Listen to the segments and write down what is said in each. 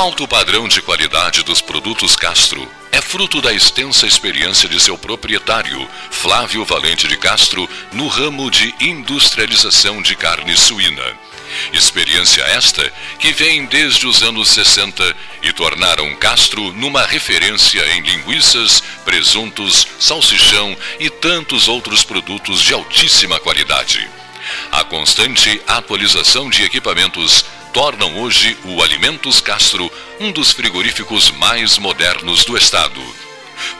Alto padrão de qualidade dos produtos Castro é fruto da extensa experiência de seu proprietário, Flávio Valente de Castro, no ramo de industrialização de carne suína. Experiência esta que vem desde os anos 60 e tornaram Castro numa referência em linguiças, presuntos, salsichão e tantos outros produtos de altíssima qualidade. A constante atualização de equipamentos tornam hoje o Alimentos Castro um dos frigoríficos mais modernos do estado.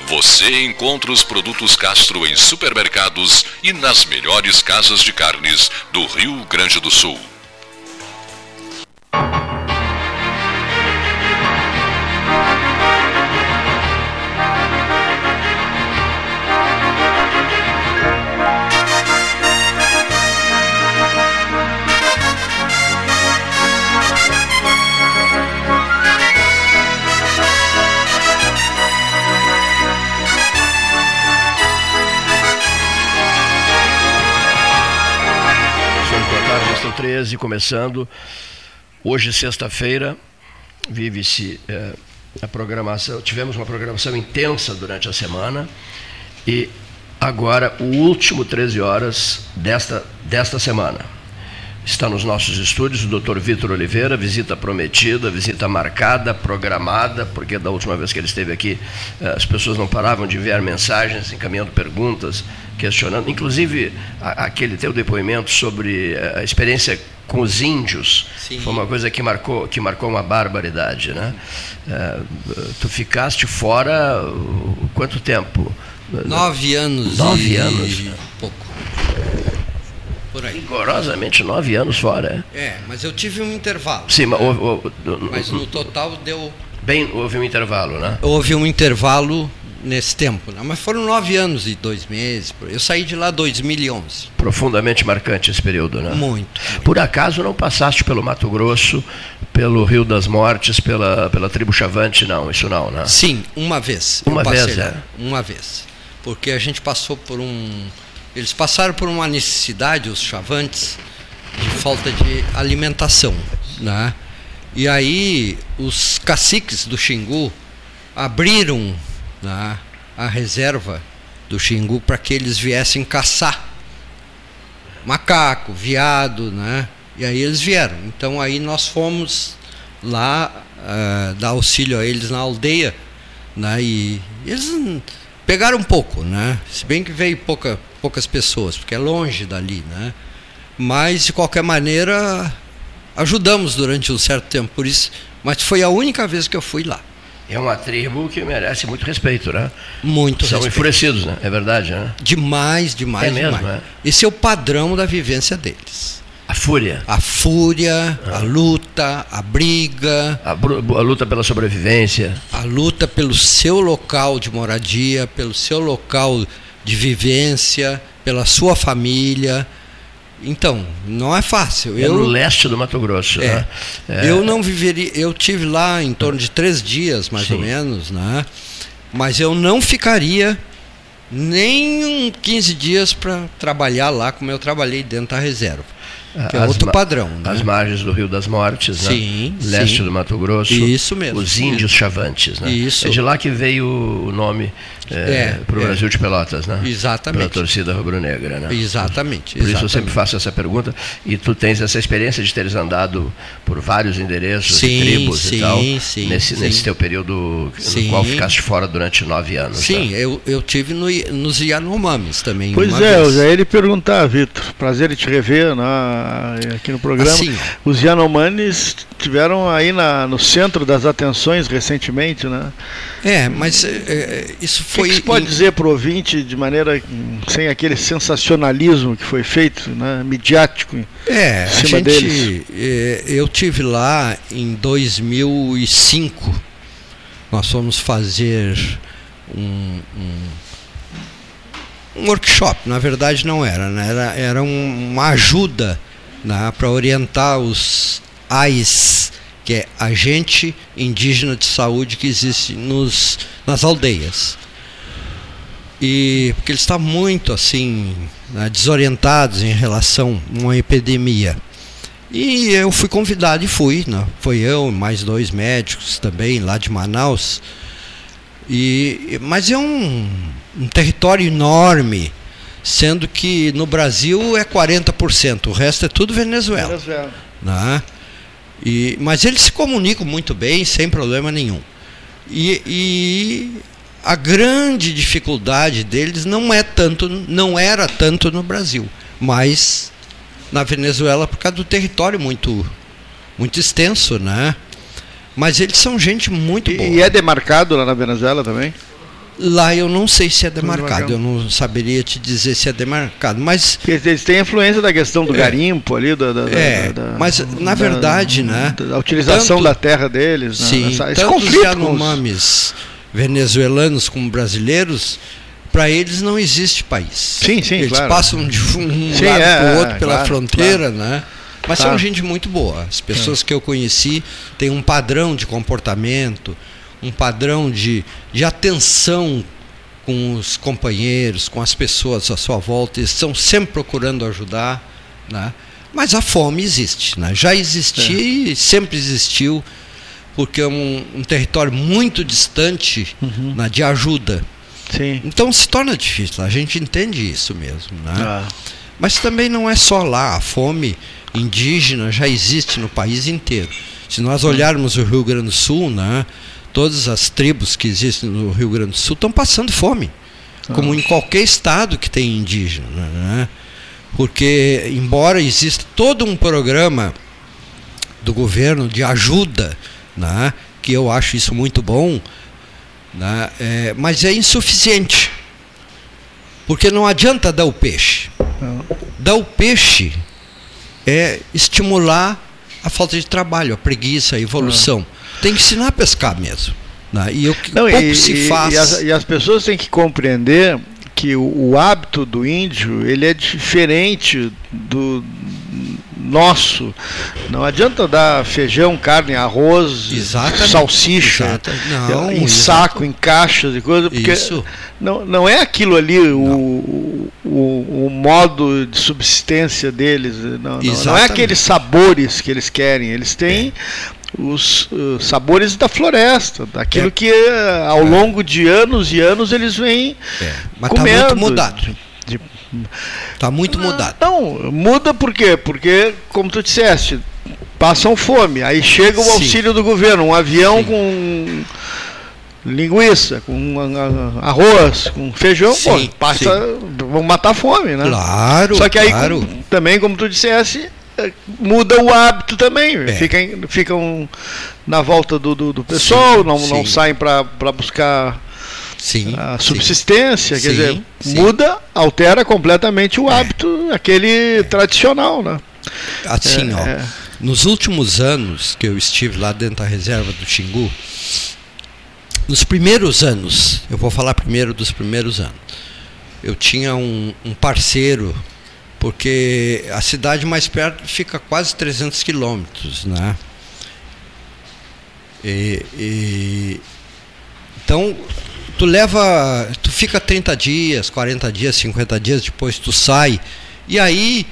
Você encontra os produtos Castro em supermercados e nas melhores casas de carnes do Rio Grande do Sul. 13, começando. Hoje, sexta-feira, vive-se é, a programação. Tivemos uma programação intensa durante a semana e agora o último 13 horas desta, desta semana. Está nos nossos estúdios o Dr. Vitor Oliveira, visita prometida, visita marcada, programada, porque da última vez que ele esteve aqui, eh, as pessoas não paravam de enviar mensagens, encaminhando perguntas, questionando. Inclusive, aquele teu depoimento sobre eh, a experiência com os índios Sim. foi uma coisa que marcou, que marcou uma barbaridade. Né? Eh, tu ficaste fora quanto tempo? Nove anos. Nove anos. Pouco. Por aí. Rigorosamente nove anos fora. É, é mas eu tive um intervalo. Sim, né? mas, o, o, mas no total deu. Bem, houve um intervalo, né? Houve um intervalo nesse tempo, né? mas foram nove anos e dois meses. Eu saí de lá em 2011. Profundamente marcante esse período, né? Muito, muito. Por acaso não passaste pelo Mato Grosso, pelo Rio das Mortes, pela, pela tribo Chavante, não? Isso não, né? Sim, uma vez. Uma vez, é. Uma vez. Porque a gente passou por um eles passaram por uma necessidade, os chavantes, de falta de alimentação. Né? E aí os caciques do Xingu abriram né, a reserva do Xingu para que eles viessem caçar macaco, viado, né? E aí eles vieram. Então aí nós fomos lá uh, dar auxílio a eles na aldeia, né? E eles pegaram um pouco, né? Se bem que veio pouca poucas pessoas, porque é longe dali, né? Mas de qualquer maneira ajudamos durante um certo tempo por isso, mas foi a única vez que eu fui lá. É uma tribo que merece muito respeito, né? Muito São respeito. enfurecidos, né? É verdade, né? Demais, demais, é mesmo, demais. É? Esse é o padrão da vivência deles. A fúria. A fúria, ah. a luta, a briga. A, a, luta pela sobrevivência. A luta pelo seu local de moradia, pelo seu local de vivência, pela sua família. Então, não é fácil. É eu, no leste do Mato Grosso. É, né? é. Eu não viveria. Eu tive lá em torno de três dias, mais Sim. ou menos, né? Mas eu não ficaria nem 15 dias para trabalhar lá como eu trabalhei dentro da reserva. Que é outro padrão. Né? As margens do Rio das Mortes, né? sim, leste sim. do Mato Grosso. Isso mesmo. Os índios chavantes. Né? Isso. É de lá que veio o nome é, é, para o é. Brasil de Pelotas, né? Exatamente. Pela torcida rubro-negra, né? Exatamente. Por isso eu sempre faço essa pergunta. E tu tens essa experiência de teres andado por vários endereços sim, tribos sim, e tal, sim, nesse, sim. nesse teu período no qual ficaste fora durante nove anos. Sim, tá? eu, eu tive no, nos Yanomamis também. Pois é, vez. eu já ia lhe perguntar, Vitor. Prazer em te rever na, aqui no programa. Assim, Os Yanomamis tiveram aí na, no centro das atenções recentemente, né? É, mas é, isso foi. O que, pode dizer para o ouvinte de maneira sem aquele sensacionalismo que foi feito, né, midiático? É, em a cima gente, deles? É, eu tive lá em 2005. Nós fomos fazer um, um, um workshop. Na verdade, não era, né? era, era um, uma ajuda né, para orientar os AIS que é agente indígena de saúde que existe nos, nas aldeias. E porque eles estavam muito assim né, desorientados em relação a uma epidemia. E eu fui convidado e fui, né? Foi eu, mais dois médicos também, lá de Manaus. E, mas é um, um território enorme, sendo que no Brasil é 40%, o resto é tudo Venezuela. Venezuela. Né? E, mas eles se comunicam muito bem, sem problema nenhum. E, e, a grande dificuldade deles não é tanto, não era tanto no Brasil, mas na Venezuela por causa do território muito, muito extenso, né? Mas eles são gente muito boa. E é demarcado lá na Venezuela também? Lá eu não sei se é demarcado, eu não saberia te dizer se é demarcado, mas eles têm influência da questão do é, garimpo ali, da, da, é, da, mas na verdade, né? A utilização tanto, da terra deles, né? sim, esse tanto os Yanomamis venezuelanos como brasileiros, para eles não existe país. Sim, sim, Eles claro. passam de um sim, lado é, para o outro pela claro, fronteira, claro. né? Mas são gente muito boa. As pessoas é. que eu conheci têm um padrão de comportamento, um padrão de, de atenção com os companheiros, com as pessoas à sua volta, eles estão sempre procurando ajudar, né? mas a fome existe, né? já existia é. e sempre existiu, porque é um, um território muito distante uhum. né, de ajuda. Sim. Então se torna difícil, a gente entende isso mesmo. Né? Ah. Mas também não é só lá, a fome indígena já existe no país inteiro. Se nós olharmos o Rio Grande do Sul, né, todas as tribos que existem no Rio Grande do Sul estão passando fome, como em qualquer estado que tem indígena. Né? Porque, embora exista todo um programa do governo de ajuda, né? que eu acho isso muito bom, né? É, mas é insuficiente. Porque não adianta dar o peixe. Dar o peixe é estimular a falta de trabalho, a preguiça, a evolução. Tem que ensinar a pescar mesmo. Né? E o que Não, pouco e, se faz. E as, e as, pessoas têm que compreender que o, o, hábito do índio ele é diferente do nosso. Não adianta dar feijão, carne, arroz, Exatamente. salsicha Exato. Não, em saco, em caixas e coisas, porque Isso. Não, não é aquilo ali o, o, o, modo de subsistência deles. Não, não, não, é aqueles sabores que eles querem. Eles têm é os uh, sabores da floresta, daquilo é. que uh, ao é. longo de anos e anos eles vêm é. Mas comendo. Tá muito mudado. Está muito ah, mudado. Não, muda por quê? Porque, como tu disseste, passam fome. Aí chega o Sim. auxílio do governo, um avião Sim. com linguiça, com arroz, com feijão, sim, pô, passa, vão matar a fome, né? Claro. Só que aí claro. também, como tu dissesse, muda o hábito também. É. Ficam, ficam na volta do, do, do pessoal, sim, não, sim. não saem para buscar sim, a subsistência. Quer dizer, muda, altera completamente o é. hábito, é. aquele tradicional. Né? Assim, é, ó, é. nos últimos anos que eu estive lá dentro da reserva do Xingu, nos primeiros anos, eu vou falar primeiro dos primeiros anos, eu tinha um, um parceiro porque a cidade mais perto fica quase 300 quilômetros, né? E, e, então tu leva, tu fica 30 dias, 40 dias, 50 dias depois tu sai e aí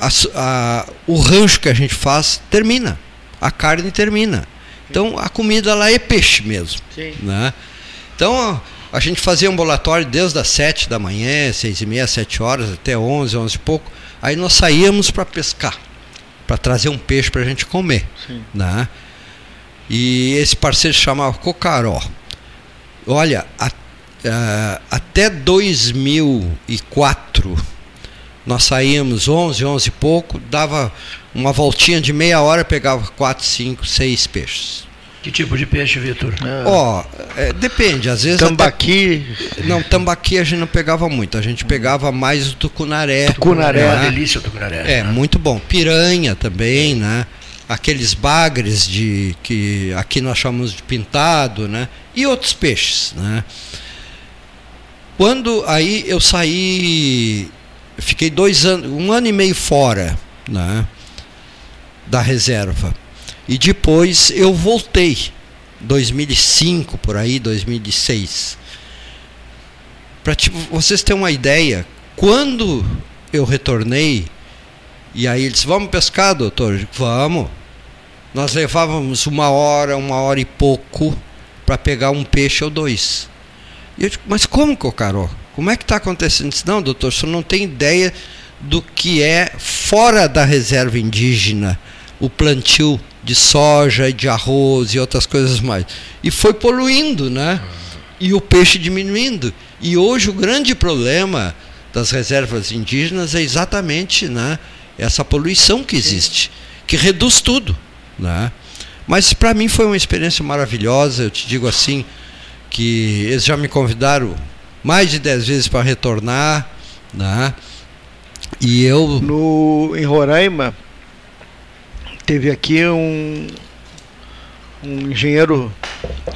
a, a, o rancho que a gente faz termina, a carne termina. Então a comida lá é peixe mesmo, Sim. né? Então a gente fazia ambulatório desde as 7 da manhã, 6 e meia, 7 horas, até 11, 11 e pouco. Aí nós saíamos para pescar, para trazer um peixe para a gente comer. Sim. Né? E esse parceiro se chamava Cocaró. Olha, a, a, até 2004 nós saíamos 11, 11 e pouco, dava uma voltinha de meia hora, pegava 4, 5, 6 peixes. Que tipo de peixe, Vitor? Ó, oh, é, depende, às vezes. Tambaqui. Até... Não, tambaqui a gente não pegava muito, a gente pegava mais o tucunaré. Tucunaré, é uma delícia o tucunaré. É, né? muito bom. Piranha também, né? Aqueles bagres de que aqui nós chamamos de pintado, né? E outros peixes, né? Quando aí eu saí, fiquei dois anos, um ano e meio fora, né? Da reserva e depois eu voltei, 2005 por aí, 2006. Para tipo, vocês terem uma ideia, quando eu retornei, E aí eles, vamos pescar, doutor? Vamos. Nós levávamos uma hora, uma hora e pouco para pegar um peixe ou dois. E eu digo, mas como, Cocaró? Como é que está acontecendo isso? Não, doutor, senhor não tem ideia do que é fora da reserva indígena o plantio de soja e de arroz e outras coisas mais. E foi poluindo, né? E o peixe diminuindo. E hoje o grande problema das reservas indígenas é exatamente né, essa poluição que existe, que reduz tudo. Né? Mas para mim foi uma experiência maravilhosa, eu te digo assim, que eles já me convidaram mais de dez vezes para retornar. Né? E eu. No, em Roraima, teve aqui um, um engenheiro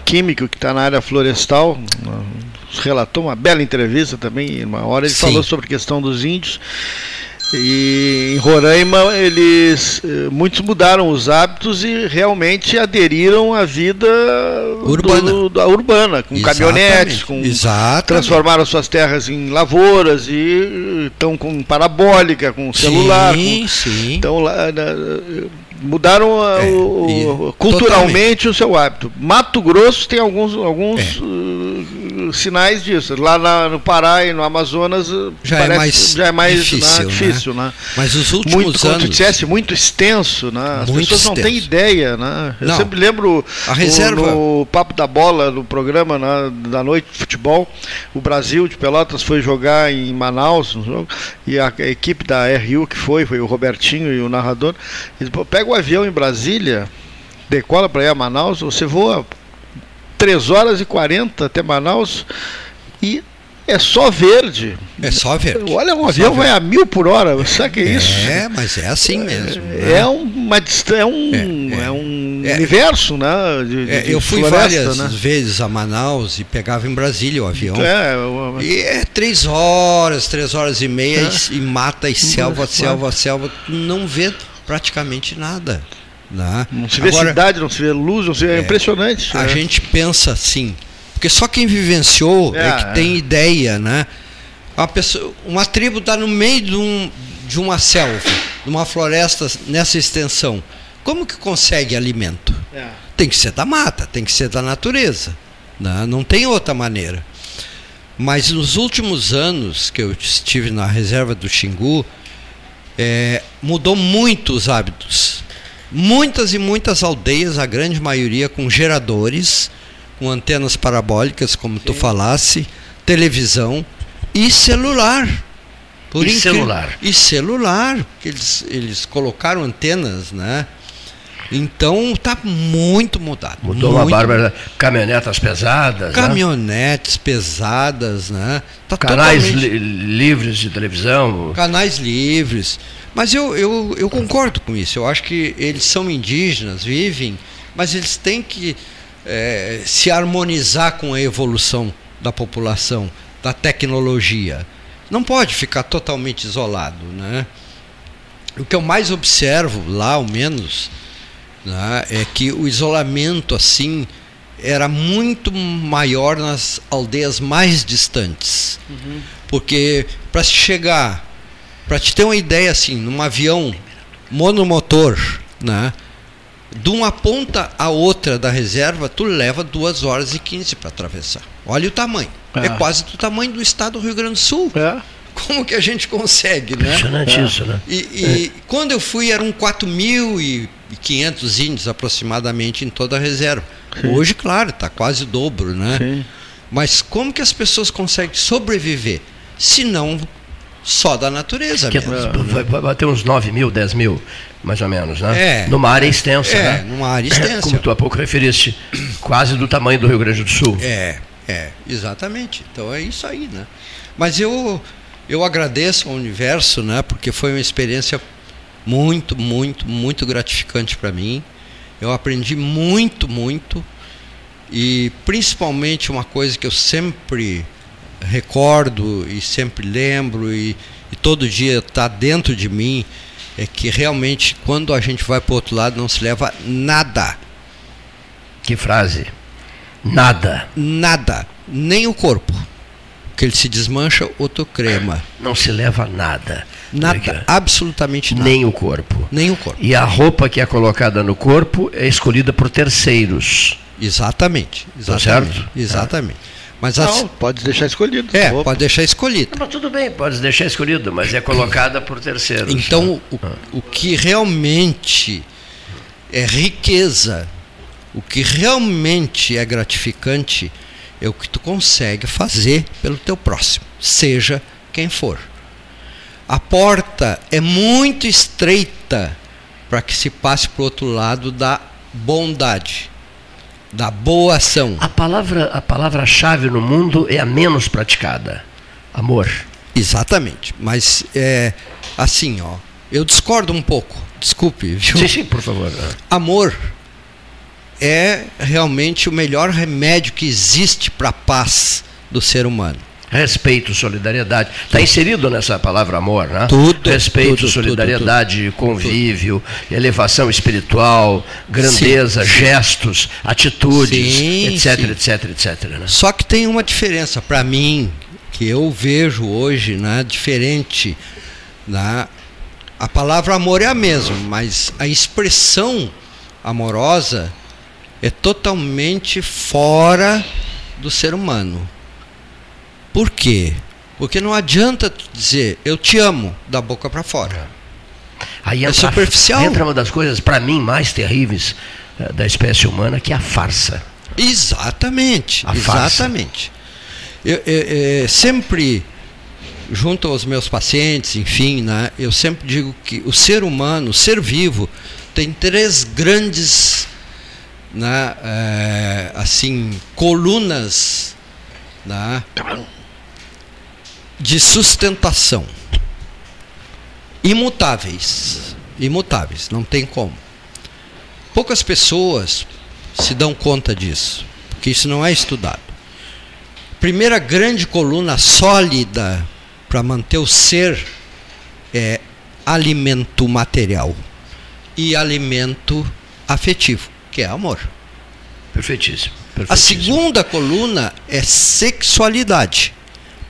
químico que está na área florestal, relatou uma bela entrevista também, uma hora ele Sim. falou sobre a questão dos índios. E em Roraima eles eh, muitos mudaram os hábitos e realmente aderiram à vida urbana, do, da urbana com Exatamente. caminhonetes, com Exatamente. transformaram suas terras em lavouras e estão com parabólica, com celular. Sim, com, sim. Então lá, mudaram é, o, culturalmente totalmente. o seu hábito. Mato Grosso tem alguns alguns é. uh, sinais disso. Lá na, no Pará e no Amazonas uh, já é mais já é mais difícil, né, difícil né? né? Mas os últimos muito, anos como tu dissesse, muito extenso, né? As muito pessoas extenso. não têm ideia, né? Eu não. sempre lembro a reserva no, no papo da bola no programa né, da noite de futebol, o Brasil de Pelotas foi jogar em Manaus e a, equipe da RU que foi, foi o Robertinho e o narrador, pega o avião em Brasília, decola para ir a Manaus, você voa 3 horas e 40 até Manaus e é só verde. É só verde. Olha, um avião vai a mil por hora. Sabe que é isso? É, mas é assim mesmo. É, né? é uma é um, é, é um é. universo, né? De, de é, eu fui floresta, várias né? vezes a Manaus e pegava em Brasília o avião. É, eu... E é três horas, três horas e meia e, e mata e selva, selva, selva. Não vê praticamente nada. Né? Não se vê Agora, cidade, não se vê luz, não se vê, é, é impressionante. A é. gente pensa assim, porque só quem vivenciou é, é que tem é. ideia, né? Uma, pessoa, uma tribo está no meio de, um, de uma selva, de uma floresta nessa extensão. Como que consegue alimento? É. Tem que ser da mata, tem que ser da natureza. Né? Não tem outra maneira. Mas nos últimos anos que eu estive na reserva do Xingu, é, mudou muito os hábitos. Muitas e muitas aldeias, a grande maioria com geradores, com antenas parabólicas, como Sim. tu falasse, televisão e celular. Por e celular. E celular, que eles, eles colocaram antenas, né? Então tá muito mudado. Mudou muito. uma bárbara. Caminhonetas pesadas. Né? Caminhonetes né? pesadas, né? Tá Canais li livres de televisão. Canais livres. Mas eu, eu, eu concordo com isso. Eu acho que eles são indígenas, vivem, mas eles têm que é, se harmonizar com a evolução da população, da tecnologia. Não pode ficar totalmente isolado, né? O que eu mais observo lá, ao menos, né, é que o isolamento assim era muito maior nas aldeias mais distantes. Uhum. Porque para se chegar, para te ter uma ideia assim, num avião monomotor, né, de uma ponta a outra da reserva, tu leva duas horas e 15 para atravessar. Olha o tamanho. É. é. quase do tamanho do estado do Rio Grande do Sul. É. Como que a gente consegue, né? Impressionante é. isso, né? E, e é. quando eu fui eram 4.500 índios aproximadamente em toda a reserva. Sim. Hoje, claro, está quase o dobro, né? Sim. Mas como que as pessoas conseguem sobreviver se não só da natureza que mesmo? Vai, vai ter uns 9 mil, 10 mil, mais ou menos, né? É, numa área extensa, é, né? numa área extensa. Como tu há pouco referiste, quase do tamanho do Rio Grande do Sul. É, é, exatamente. Então é isso aí, né? Mas eu eu agradeço ao universo, né, porque foi uma experiência muito, muito, muito gratificante para mim. Eu aprendi muito, muito e principalmente uma coisa que eu sempre recordo e sempre lembro e, e todo dia está dentro de mim é que realmente quando a gente vai para o outro lado não se leva nada. Que frase? Nada. Nada, nem o corpo. que ele se desmancha, outro crema. Não se leva nada. Nada, absolutamente nada. Nem o corpo. Nem o corpo. E a roupa que é colocada no corpo é escolhida por terceiros. Exatamente. Tá exatamente certo? Exatamente. Mas Não, as, pode deixar escolhido. é, Opa. pode deixar escolhido. Mas tudo bem, pode deixar escolhido, mas é colocada por terceiros. Então, o, o que realmente é riqueza, o que realmente é gratificante, é o que tu consegue fazer pelo teu próximo, seja quem for. A porta é muito estreita para que se passe para o outro lado da bondade, da boa ação. A palavra, a palavra-chave no mundo é a menos praticada. Amor. Exatamente. Mas é assim, ó. Eu discordo um pouco. Desculpe, viu? Sim, sim, por favor. Amor é realmente o melhor remédio que existe para a paz do ser humano. Respeito, solidariedade. Está inserido nessa palavra amor, né? Tudo, Respeito, tudo, solidariedade, convívio, elevação espiritual, grandeza, Sim, sim. gestos, atitudes, Sim, etc, sim. etc, etc. Né? Só que tem uma diferença para mim que eu vejo hoje, né, diferente, né? A palavra amor é a mesma, mas a expressão amorosa é totalmente fora do ser humano. Por quê? Porque não adianta dizer eu te amo da boca para fora. Aí É entra, superficial. entra uma das coisas, para mim, mais terríveis eh, da espécie humana, que é a farsa. Exatamente, A farsa. exatamente. Eu, eu- eu sempre, junto aos meus pacientes, enfim, né, eu sempre digo que o ser humano, o ser vivo, tem três grandes, né, eh, assim, colunas, né, de sustentação, imutáveis, imutáveis, não tem como. Poucas pessoas se dão conta disso, porque isso não é estudado. Primeira grande coluna sólida para manter o ser é alimento material e alimento afetivo, que é amor. Perfeitíssimo. A perfeitíssimo. segunda coluna é sexualidade.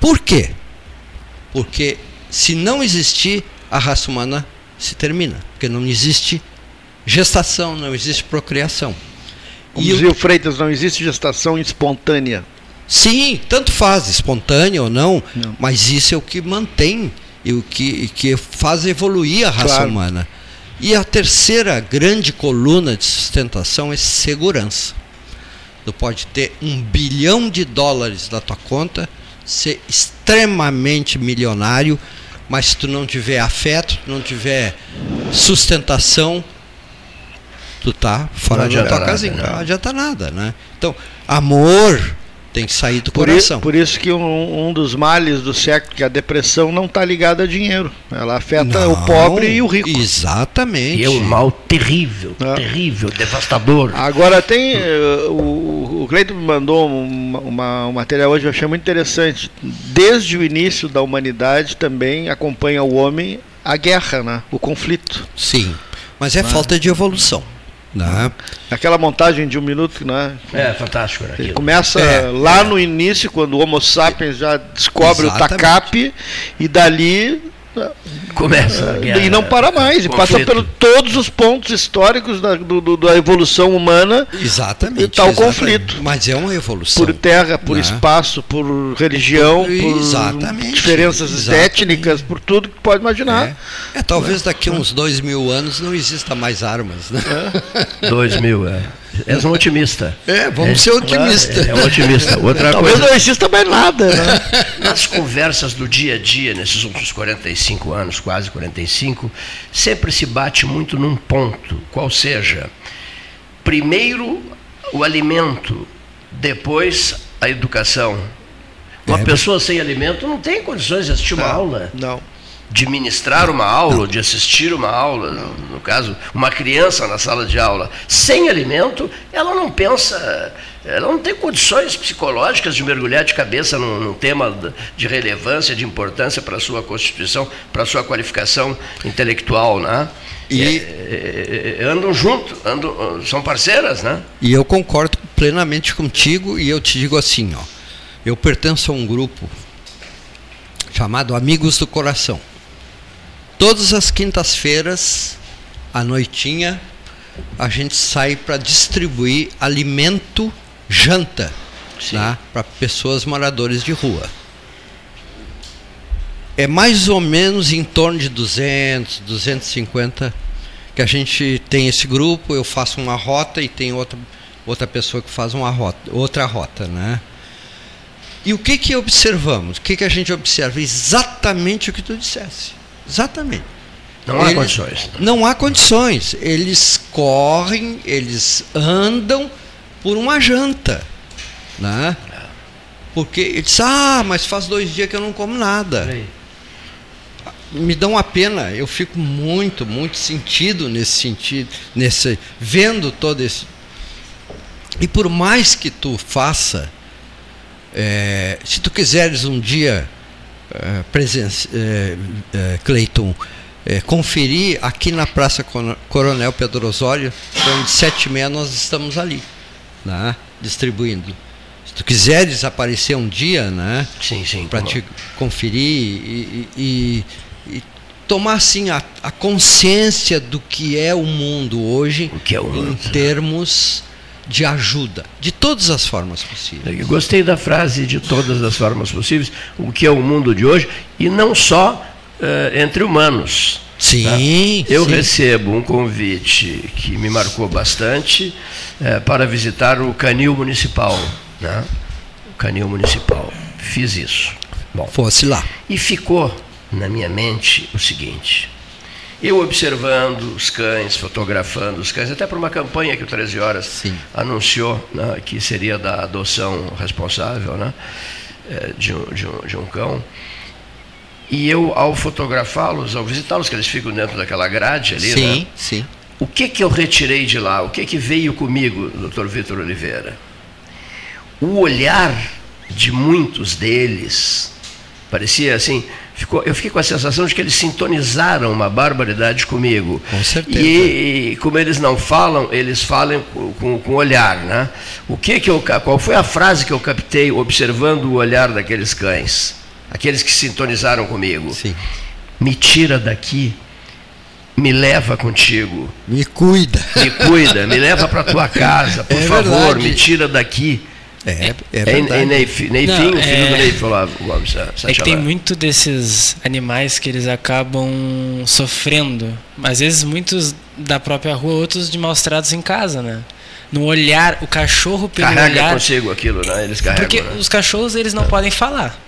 Por quê? Porque se não existir, a raça humana se termina. Porque não existe gestação, não existe procriação. Como E dizia o Freitas, não existe gestação espontânea. Sim, tanto faz, espontâneo ou não, Não. mas isso é o que mantém e o que, que faz evoluir a raça Claro. humana. E a terceira grande coluna de sustentação é segurança. Tu pode ter um bilhão de dólares na tua conta, ser extremamente milionário, mas se tu não tiver afeto, não tiver sustentação, tu tá fora Não adianta tua casinha. né? Não adianta nada, né? Então, amor tem que sair do Por, i- coração. por isso que um, um dos males do século, que é a depressão, não está ligada a dinheiro. Ela afeta Não, o pobre e o rico. Exatamente. E é um mal terrível, É. terrível, devastador. Agora tem. eh, o, o Cleiton me mandou uma, uma- um material hoje que eu achei muito interessante. Desde o início da humanidade também acompanha o homem a guerra, né? o conflito. Sim. Mas é falta de evolução. Né? Aquela montagem de um minuto, né? É fantástico? Ele aquilo. começa É, lá no início, quando o Homo sapiens já descobre Exatamente. o tacape, e dali. Começa a guerra. e não para mais, e passa por todos os pontos históricos da, do- do- da evolução humana Exatamente. E tá exatamente. conflito. Mas é uma evolução. por terra, por Né? espaço, por religião, por Exatamente, diferenças exatamente. étnicas, por tudo que pode imaginar. É. É, talvez daqui a uns dois mil anos não exista mais armas. Né? Dois mil, é. És um otimista. É, vamos ser otimistas. É, é um otimista. Outra Talvez coisa, não exista mais nada, né? nas conversas do dia a dia, nesses últimos 45 anos, quase 45, sempre se bate muito num ponto, qual seja, primeiro o alimento, depois a educação. Uma É, pessoa sem alimento não tem condições de assistir uma aula. Não. De ministrar uma aula, de assistir uma aula, no, caso, uma criança na sala de aula, sem alimento, ela não pensa, ela não tem condições psicológicas de mergulhar de cabeça num, num tema de- de relevância, de importância para a sua constituição, para a sua qualificação intelectual, né? E- É, é, é, andam junto, andam, são parceiras, né? E eu concordo plenamente contigo e eu te digo assim, ó. Eu pertenço a um grupo chamado Amigos do Coração. Todas as quintas-feiras, à noitinha, a gente sai para distribuir alimento, janta, tá? para pessoas moradores de rua. É mais ou menos em torno de 200, 250 que a gente tem esse grupo, eu faço uma rota e tem outra, outra pessoa que faz uma rota, outra rota, né? E o que que observamos? O que que a gente observa? Exatamente o que tu dissesse. Exatamente. Não há condições. Não há condições. Eles correm, eles andam por uma janta. Né? Porque eles ah, mas faz dois dias que eu não como nada. Me dá uma pena, eu fico muito, muito sentido nesse sentido, nesse, vendo todo esse. E por mais que tu faça, é, se tu quiseres um dia, é, presença, é, é, Cleiton, conferir aqui na Praça Coronel Pedro Osório, então de sete e meia nós estamos ali, né, distribuindo. Se tu quiseres aparecer um dia, né, sim, sim, para te conferir e, e, e tomar assim a, a, consciência do que é o mundo hoje o que é o mundo, em termos de ajuda, de todas as formas possíveis. Eu gostei da frase de todas as formas possíveis, o que é o mundo de hoje, e não só uh, entre humanos. Sim. Tá? Eu sim. recebo um convite que me marcou bastante uh, para visitar o canil municipal. Né? O canil municipal. Fiz isso. Bom, fosse lá. E ficou na minha mente o seguinte. Eu observando os cães, fotografando os cães, até por uma campanha que o 13 Horas Sim. anunciou, né, que seria da adoção responsável né, eh, de, um, de, um, de um cão. E eu, ao fotografá-los, ao visitá-los, que eles ficam dentro daquela grade ali, sim, né? Sim. O que, que eu retirei de lá? O que, que veio comigo, doutor Vitor Oliveira? O olhar de muitos deles parecia assim. Ficou, eu fiquei com a sensação de que eles sintonizaram uma barbaridade comigo. Com certeza. E, e como eles não falam, eles falam com, com, olhar. Né? O que que eu, qual foi a frase que eu captei observando o olhar daqueles cães? aqueles que sintonizaram comigo. Sim. Me tira daqui, me leva contigo. Me cuida. Me cuida, me leva para tua casa, por É favor, verdade. me tira daqui. É, é É, verdade. é Neif, Neifinho, Não, filho do é- Neif Olavo Gomes. Sa- É que tem muito desses animais que eles acabam sofrendo. Às vezes muitos da própria rua, outros de maus tratos em casa, né? No olhar, o cachorro pelo Carrega olhar. consigo aquilo, né? Eles carregam. Porque né? os cachorros eles não podem falar.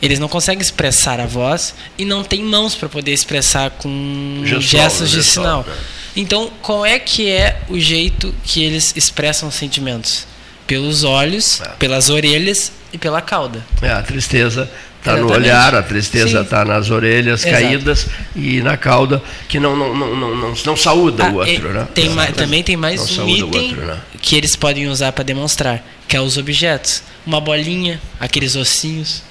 Eles não conseguem expressar a voz e não têm mãos para poder expressar com Gestual, gestos de gestual, sinal. né? Então, qual é que é o jeito que eles expressam sentimentos? Pelos olhos, É. pelas orelhas e pela cauda. É, a tristeza está no olhar, a tristeza está nas orelhas Exato. caídas e na cauda, que não, não, não, não, não, não saúda Ah, o outro, e né? tem Não ma- saúda- também tem mais não um item outro, né? que eles podem usar para demonstrar, que é os objetos. Uma bolinha, aqueles ossinhos.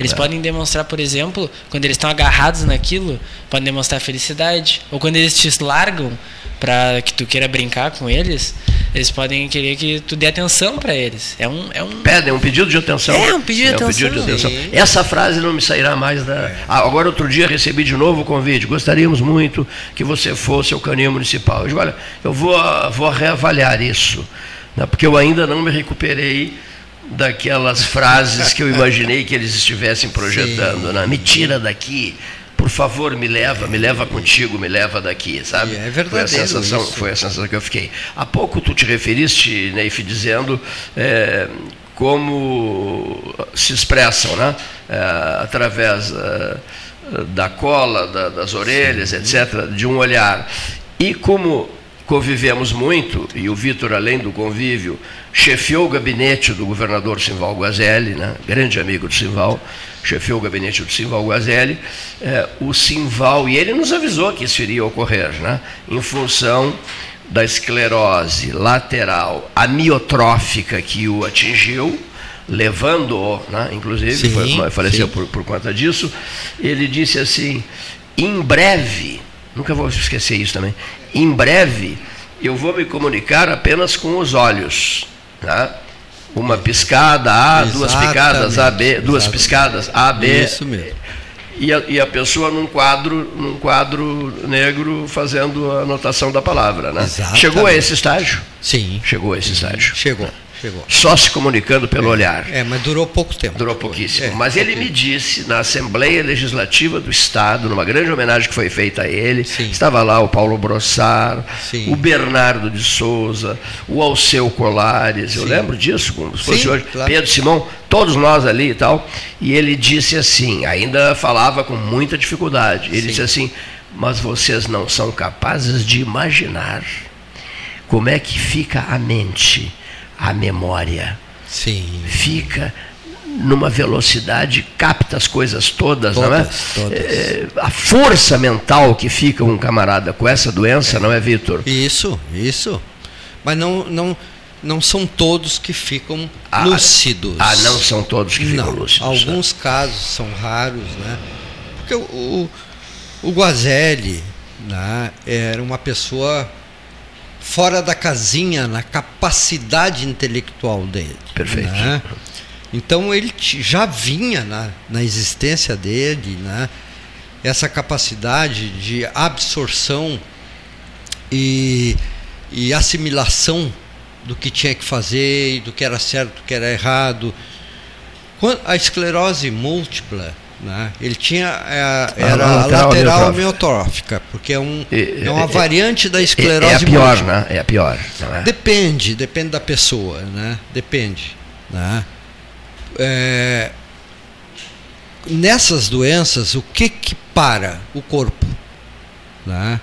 É. Eles podem demonstrar, por exemplo, quando eles estão agarrados naquilo, podem demonstrar felicidade. Ou quando eles te largam para que tu queira brincar com eles, eles podem querer que tu dê atenção para eles. É um, é um Pedem um pedido de atenção. É, um pedido de atenção. pedido de atenção. Essa frase não me sairá mais da. Ah, agora, outro dia, recebi de novo o convite. Gostaríamos muito que você fosse ao canil municipal. Eu digo, olha, eu vou, vou reavaliar isso, né, porque eu ainda não me recuperei daquelas frases que eu imaginei que eles estivessem projetando. Né? Me tira daqui. Por favor, me leva, me leva contigo, me leva daqui, sabe? É foi a sensação, isso. foi a sensação que eu fiquei. Há pouco tu te referiste, Neif, dizendo é, como se expressam, né? É, através é, da cola, da- das orelhas, etc., de um olhar. E como convivemos muito, e o Vitor, além do convívio, chefiou o gabinete do governador Simval Guazelli, né? grande amigo do Simval, chefiou o gabinete do Simval Guazelli, eh, o Simval, e ele nos avisou que isso iria ocorrer, né? em função da esclerose lateral amiotrófica que o atingiu, levando-o, né? inclusive, Sim, foi- faleceu sim. por, por conta disso, ele disse assim, em breve, nunca vou esquecer isso também, em breve eu vou me comunicar apenas com os olhos. Tá? Uma piscada A, duas picadas A, B, duas Exatamente. piscadas A, B. Isso mesmo. e a, e a pessoa num quadro, num quadro negro fazendo a anotação da palavra. Né? Exatamente. Chegou a esse estágio? Sim. Chegou a esse estágio. Chegou, chegou. Só se comunicando pelo olhar. É, mas durou pouco tempo. Durou pouquíssimo. É, Mas ele me disse, na Assembleia Legislativa do Estado, numa grande homenagem que foi feita a ele, Sim. estava lá o Paulo Brossar, Sim. o Bernardo de Souza, o Alceu Colares, eu Sim. lembro disso, como se fosse hoje, claro. Pedro Simão, todos nós ali e tal, e ele disse assim, ainda falava com muita dificuldade, ele disse assim, mas vocês não são capazes de imaginar como é que fica a mente, a memória, Sim. fica numa velocidade, capta as coisas todas, não é? Todas, todas. É, A força mental que fica um camarada com essa doença, não é, Vitor? Isso, isso. Mas não, não, não são todos que ficam Ah, lúcidos. Ah, não são todos que ficam não, lúcidos. né? Alguns casos são raros, né? Porque o, o, o Guazelli né, era uma pessoa fora da casinha na capacidade intelectual dele. Perfeito. né? Então ele já vinha na, na existência dele, né? essa capacidade de absorção e, e assimilação do que tinha que fazer do que era certo, do que era errado. A esclerose múltipla, né, ele tinha é, era a lateral lateral, amiotrófica. porque é, um, E- é uma é- variante da É, esclerose é a pior, múltipla. né? É a pior. é? Depende, depende da pessoa, né? Depende, né? É, nessas doenças, o que que para o corpo, né?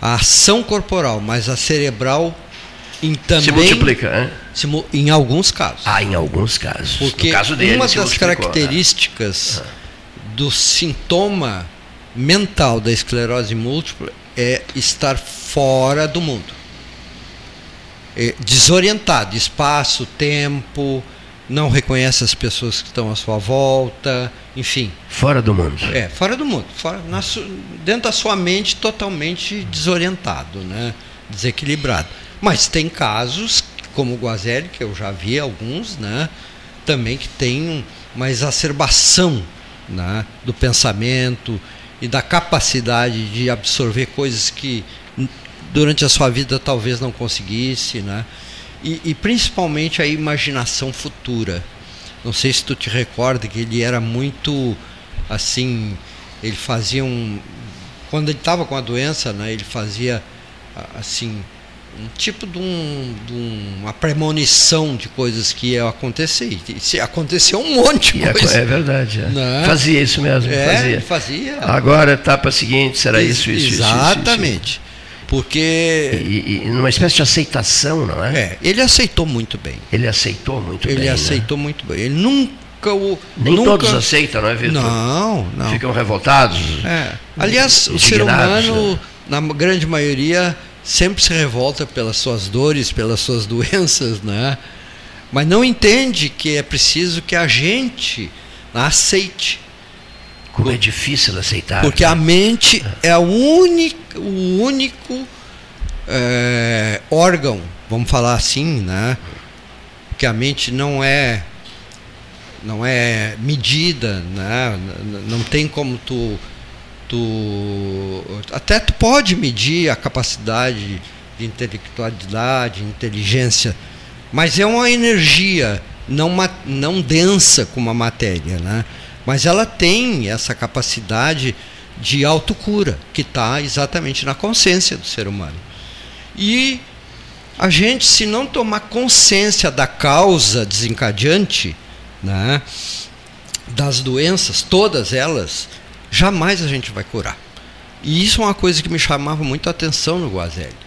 A ação corporal, mas a cerebral em também Se multiplica, né? se em alguns casos. Ah, em alguns casos. Porque no caso dele, uma das multiplicou, né? Do sintoma mental da esclerose múltipla é estar fora do mundo. É desorientado, espaço, tempo, não reconhece as pessoas que estão à sua volta, enfim. Fora do mundo. É, fora do mundo, fora, na dentro da sua mente totalmente desorientado, né? desequilibrado. Mas tem casos, como o Guazelli, que eu já vi alguns, né? também que tem um- uma exacerbação né? do pensamento e da capacidade de absorver coisas que durante a sua vida talvez não conseguisse, né? e, e principalmente a imaginação futura. Não sei se tu te recorda que ele era muito assim, ele fazia um quando ele estava com a doença, né, ele fazia assim um tipo de, um, de um- uma premonição de coisas que iam acontecer. E se aconteceu um monte de E a- coisa. é verdade. é. Né? Fazia isso mesmo. É, fazia. ele fazia. Agora, etapa seguinte, será Ex- isso, isso, isso, isso, isso. Exatamente. Porque E, e numa espécie de aceitação, não é? é, ele aceitou muito bem. Ele aceitou muito ele bem. né? aceitou muito bem. Ele nunca o Nem nunca... todos aceitam, não é, Vitor? Não, não. Ficam revoltados. É. Aliás, o ser humano, né? na grande maioria, sempre se revolta pelas suas dores, pelas suas doenças, né? Mas não entende que é preciso que a gente aceite. Como é difícil aceitar. Porque a mente é a única, o único é, órgão, vamos falar assim, né? Que a mente não é não é medida, né? Não tem como tu, tu até tu pode medir a capacidade de intelectualidade, inteligência, mas é uma energia não não densa como a matéria, né? Mas ela tem essa capacidade de autocura que está exatamente na consciência do ser humano. E a gente, se não tomar consciência da causa desencadeante, né, das doenças, todas elas, jamais a gente vai curar. E isso é uma coisa que me chamava muito a atenção no Guazelli.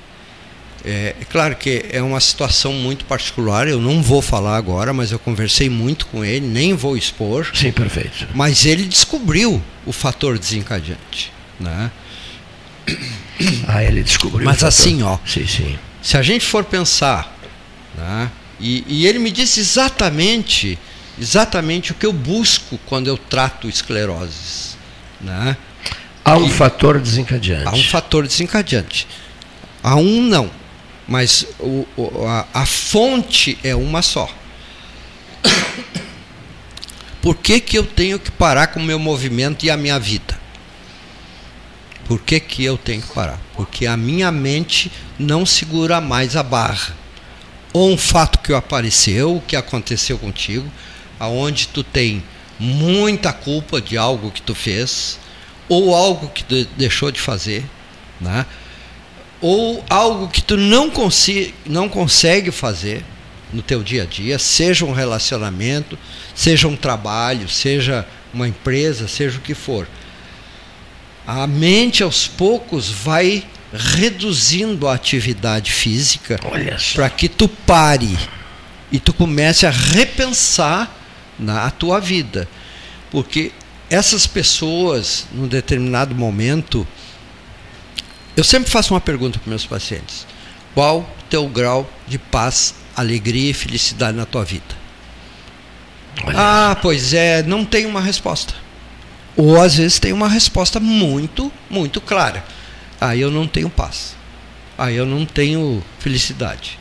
É, é claro que é uma situação muito particular, eu não vou falar agora, mas eu conversei muito com ele, nem vou expor. Sim, perfeito. Mas ele descobriu o fator desencadeante. Né? Ah, ele descobriu. Mas assim, ó. Sim, sim. Se a gente for pensar, né? e, e ele me disse exatamente, exatamente o que eu busco quando eu trato escleroses. Né? Há um E- fator desencadeante. Há um fator desencadeante. Há um não, mas o, o- a, a fonte é uma só. Por que, que eu tenho que parar com o meu movimento e a minha vida? Por que, que eu tenho que parar? Porque a minha mente não segura mais a barra. Ou um fato que apareceu, que aconteceu contigo, aonde tu tem muita culpa de algo que tu fez, ou algo que tu deixou de fazer, né? ou algo que tu não, consi não consegue fazer no teu dia a dia, seja um relacionamento, seja um trabalho, seja uma empresa, seja o que for a mente aos poucos vai reduzindo a atividade física para que tu pare e tu comece a repensar na tua vida. Porque essas pessoas, num determinado momento, eu sempre faço uma pergunta para meus pacientes: qual o teu grau de paz, alegria e felicidade na tua vida? Olha. Ah, pois é, não tem uma resposta. Ou às vezes tem uma resposta muito, muito clara. Aí eu não tenho paz. Aí eu não tenho felicidade.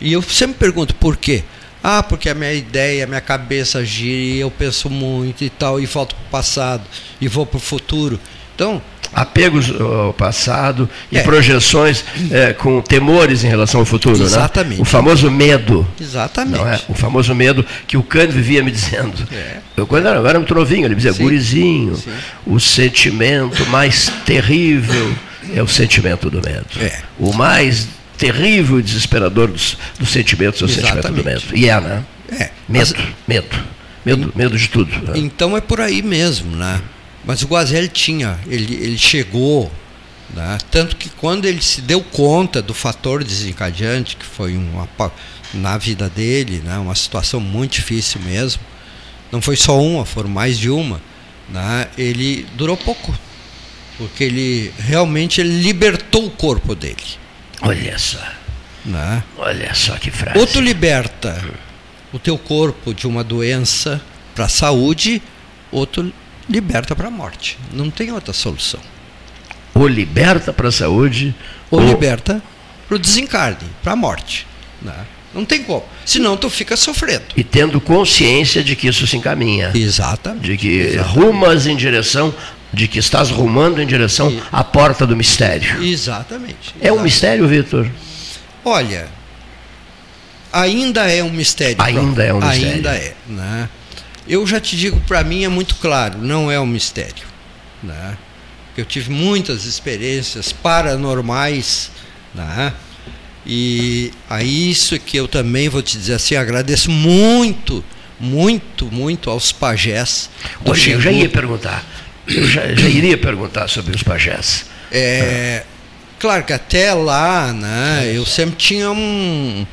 E eu sempre pergunto por quê? Ah, porque a minha ideia, a minha cabeça gira e eu penso muito e tal, e volto para o passado e vou para o futuro. Então, apegos ao passado e é. projeções é, com temores em relação ao futuro. Né? Exatamente. Né? O famoso medo. Exatamente. É? O famoso medo que o Kant vivia me dizendo. É. Eu, quando era, eu era muito novinho, ele dizia, Sim. gurizinho, Sim. o sentimento mais terrível é o sentimento do medo. É. O mais terrível e desesperador dos, dos sentimentos é o Exatamente. sentimento do medo. E é, né? É. Medo, Mas, medo. Medo, medo de tudo. Né? Então é por aí mesmo, né? Mas o Guazelli tinha, ele, ele chegou, né? tanto que quando ele se deu conta do fator desencadeante, que foi uma, na vida dele, né? uma situação muito difícil mesmo, não foi só uma, foram mais de uma, né? ele durou pouco, porque ele realmente ele libertou o corpo dele. Olha só. Né? Olha só que frase. Outro liberta o teu corpo de uma doença para a saúde, outro liberta para a morte. Não tem outra solução. Ou liberta para a saúde, ou, ou... liberta para o desencarne, para a morte. Né? Não tem como. Senão tu fica sofrendo. E tendo consciência de que isso se encaminha. Exatamente. De que Exatamente. rumas em direção, de que estás rumando em direção e... à porta do mistério. Exatamente. É um mistério, Vitor? Olha, ainda é um mistério. Ainda é um mistério. Ainda é. Né? Eu já te digo, para mim é muito claro, não é um mistério. Né? Eu tive muitas experiências paranormais, né? e a isso é que eu também vou te dizer assim, agradeço muito, muito, muito aos pajés. Oxe, eu já ia perguntar, eu já, já iria perguntar sobre os pajés. É, claro que até lá, né, eu sempre tinha um,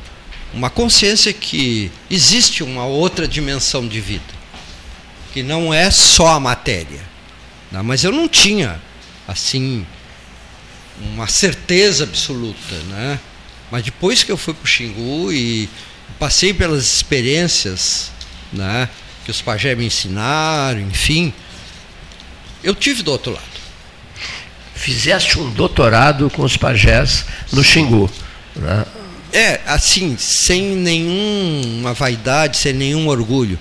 uma consciência que existe uma outra dimensão de vida que não é só a matéria. Não, mas eu não tinha, assim, uma certeza absoluta. Né? Mas depois que eu fui para o Xingu e passei pelas experiências né, que os pajé me ensinaram, enfim, eu tive do outro lado. Fizeste um doutorado com os pajés no Xingu. Né? É, assim, sem nenhuma vaidade, sem nenhum orgulho.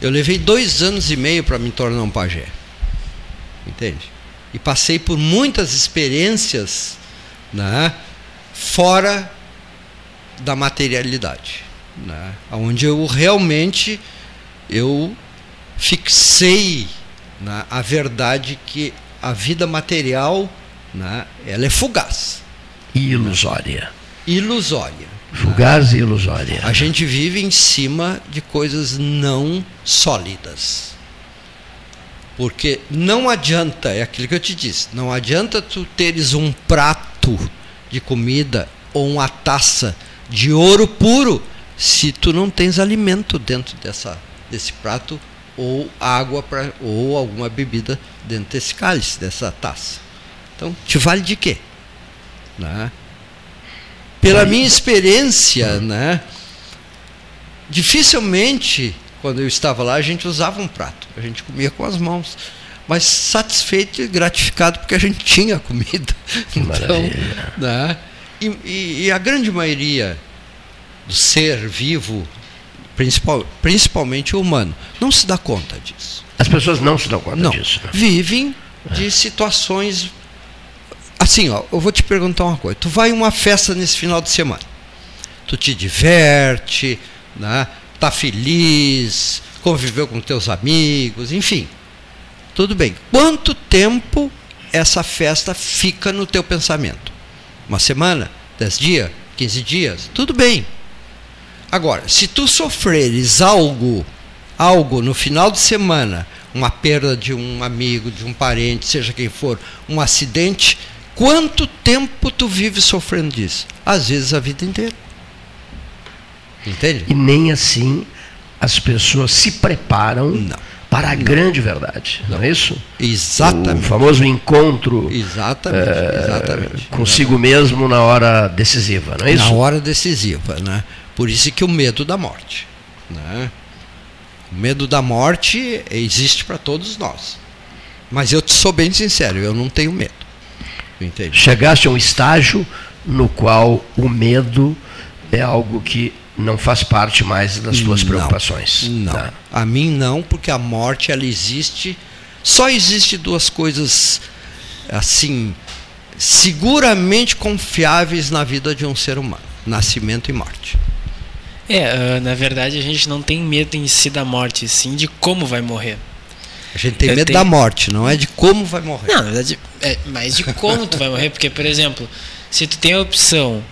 Eu levei dois anos e meio para me tornar um pajé. Entende? E passei por muitas experiências né, fora da materialidade. Né, onde eu realmente eu fixei né, a verdade que a vida material né, ela é fugaz. E ilusória. Ilusória. Fugaz e ilusória. A gente vive em cima de coisas não sólidas. Porque não adianta, é aquilo que eu te disse, não adianta tu teres um prato de comida ou uma taça de ouro puro se tu não tens alimento dentro dessa, desse prato ou água pra, ou alguma bebida dentro desse cálice, dessa taça. Então, te vale de quê? Né? pela minha experiência, né? Dificilmente, quando eu estava lá, a gente usava um prato, a gente comia com as mãos. Mas satisfeito e gratificado porque a gente tinha comida. Então, né? E, e, e, a grande maioria do ser vivo, principal, principalmente o humano, não se dá conta disso. As pessoas não se dão conta não. disso. né? Vivem de situações. Assim, ó, eu vou te perguntar uma coisa. Tu vai em uma festa nesse final de semana. Tu te diverte, né? tá feliz, conviveu com teus amigos, enfim. Tudo bem. Quanto tempo essa festa fica no teu pensamento? Uma semana? Dez dias? Quinze dias? Tudo bem. Agora, se tu sofreres algo, algo no final de semana, uma perda de um amigo, de um parente, seja quem for, um acidente, quanto tempo tu vive sofrendo disso? Às vezes a vida inteira. Entende? E nem assim as pessoas se preparam Não. para a grande verdade. Não, é isso? O Exatamente. famoso encontro Exatamente, eh, exatamente. consigo mesmo na hora decisiva, não é isso? Na hora decisiva, né? Por isso que o medo da morte, né? O medo da morte existe para todos nós. Mas eu te sou bem sincero, eu não tenho medo. Tu Entende? Chegaste a um estágio no qual o medo é algo que não faz parte mais das tuas Não, preocupações. Não. tá? A mim não, porque a morte ela existe. Só existe duas coisas assim seguramente confiáveis na vida de um ser humano: nascimento e morte. É, ah, na verdade a gente não tem medo em si da morte, sim de como vai morrer. A gente tem Eu medo tenho- da morte, não é de como vai morrer. Não, na verdade, é mais de como tu vai morrer, porque, por exemplo, se tu tem a opção,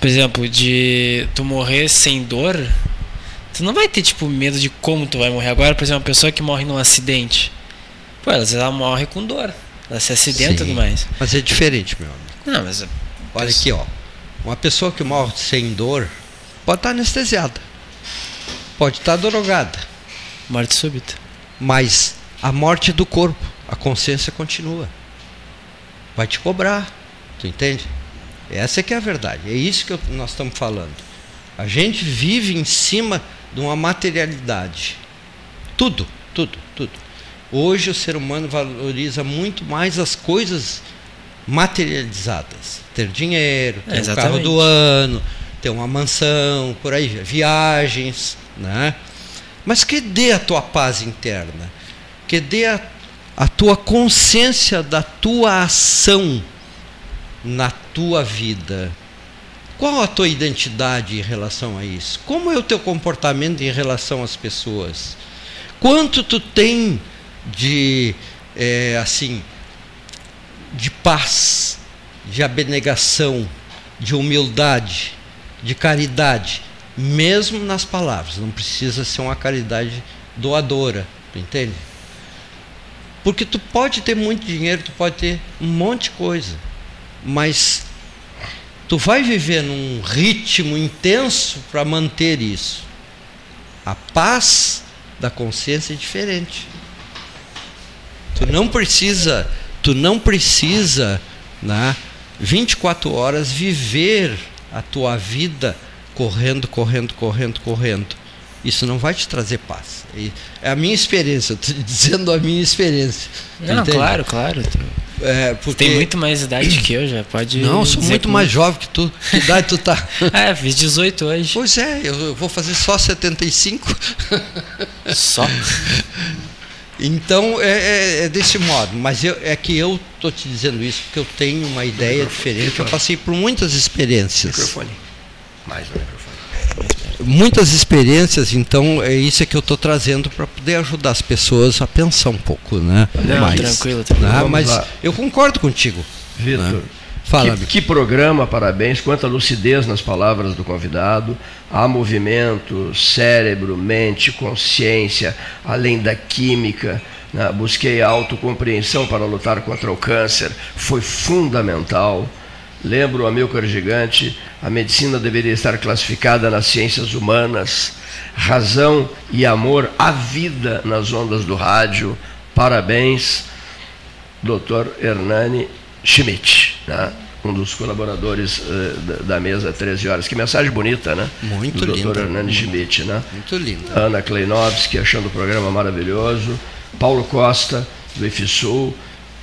por exemplo, de tu morrer sem dor, tu não vai ter, tipo, medo de como tu vai morrer. Agora, por exemplo, uma pessoa que morre num acidente, pô, às vezes ela morre com dor, ela se acidenta e tudo mais. Mas é diferente, meu amigo. Não, mas Olha aqui, ó. Uma pessoa que morre sem dor pode estar anestesiada. Pode estar drogada. morte súbita. Mas a morte do corpo, a consciência continua. Vai te cobrar. Tu entende? Essa é que é a verdade. É isso que eu- nós estamos falando. A gente vive em cima de uma materialidade. Tudo, tudo, tudo. Hoje o ser humano valoriza muito mais as coisas materializadas. Ter dinheiro, ter É, o carro do ano, ter uma mansão, por aí, viagens, né? Mas que dê a tua paz interna, que dê a, a tua consciência da tua ação na tua vida. Qual a tua identidade em relação a isso? Como é o teu comportamento em relação às pessoas? Quanto tu tem de eh, assim de paz, de abnegação, de humildade, de caridade, mesmo nas palavras. Não precisa ser uma caridade doadora, tu entende? Porque tu pode ter muito dinheiro, tu pode ter um monte de coisa, mas tu vai viver num ritmo intenso para manter isso. A paz da consciência é diferente. Tu não precisa, tu não precisa, né, 24 horas viver a tua vida correndo, correndo, correndo, correndo. Isso não vai te trazer paz. É a minha experiência, eu tô dizendo a minha experiência. Não, entende? claro, claro. Tu É, porque tem muito mais idade que eu, já pode. Não, sou muito mais jovem que tu. Que idade tu tá? Ah, fiz 18 hoje. Pois é, eu eu vou fazer só 75. Só. Então é, é- é desse modo, mas eu- é que eu estou te dizendo isso porque eu tenho uma ideia diferente. Eu passei por muitas experiências, Microfone. Mais no microfone. muitas experiências. Então é isso que eu estou trazendo para poder ajudar as pessoas a pensar um pouco, né? Não, mais, tranquilo, tranquilo. né? Mas lá. eu concordo contigo. Vitor, Né? Fala, que, que programa, parabéns, quanta lucidez nas palavras do convidado. Há movimento, cérebro, mente, consciência, além da química. né? Busquei a autocompreensão para lutar contra o câncer, foi fundamental. Lembro o Amilcar Gigante, a medicina deveria estar classificada nas ciências humanas. Razão e amor à vida nas ondas do rádio. Parabéns. Dr. Hernani Schmidt, né? um dos colaboradores eh, da, da mesa 13 horas. Que mensagem bonita, né? Muito Do linda. Dr. Hernani Schmidt, né? Muito lindo. Ana Kleinovski, achando o programa maravilhoso. Paulo Costa, do IFSUL.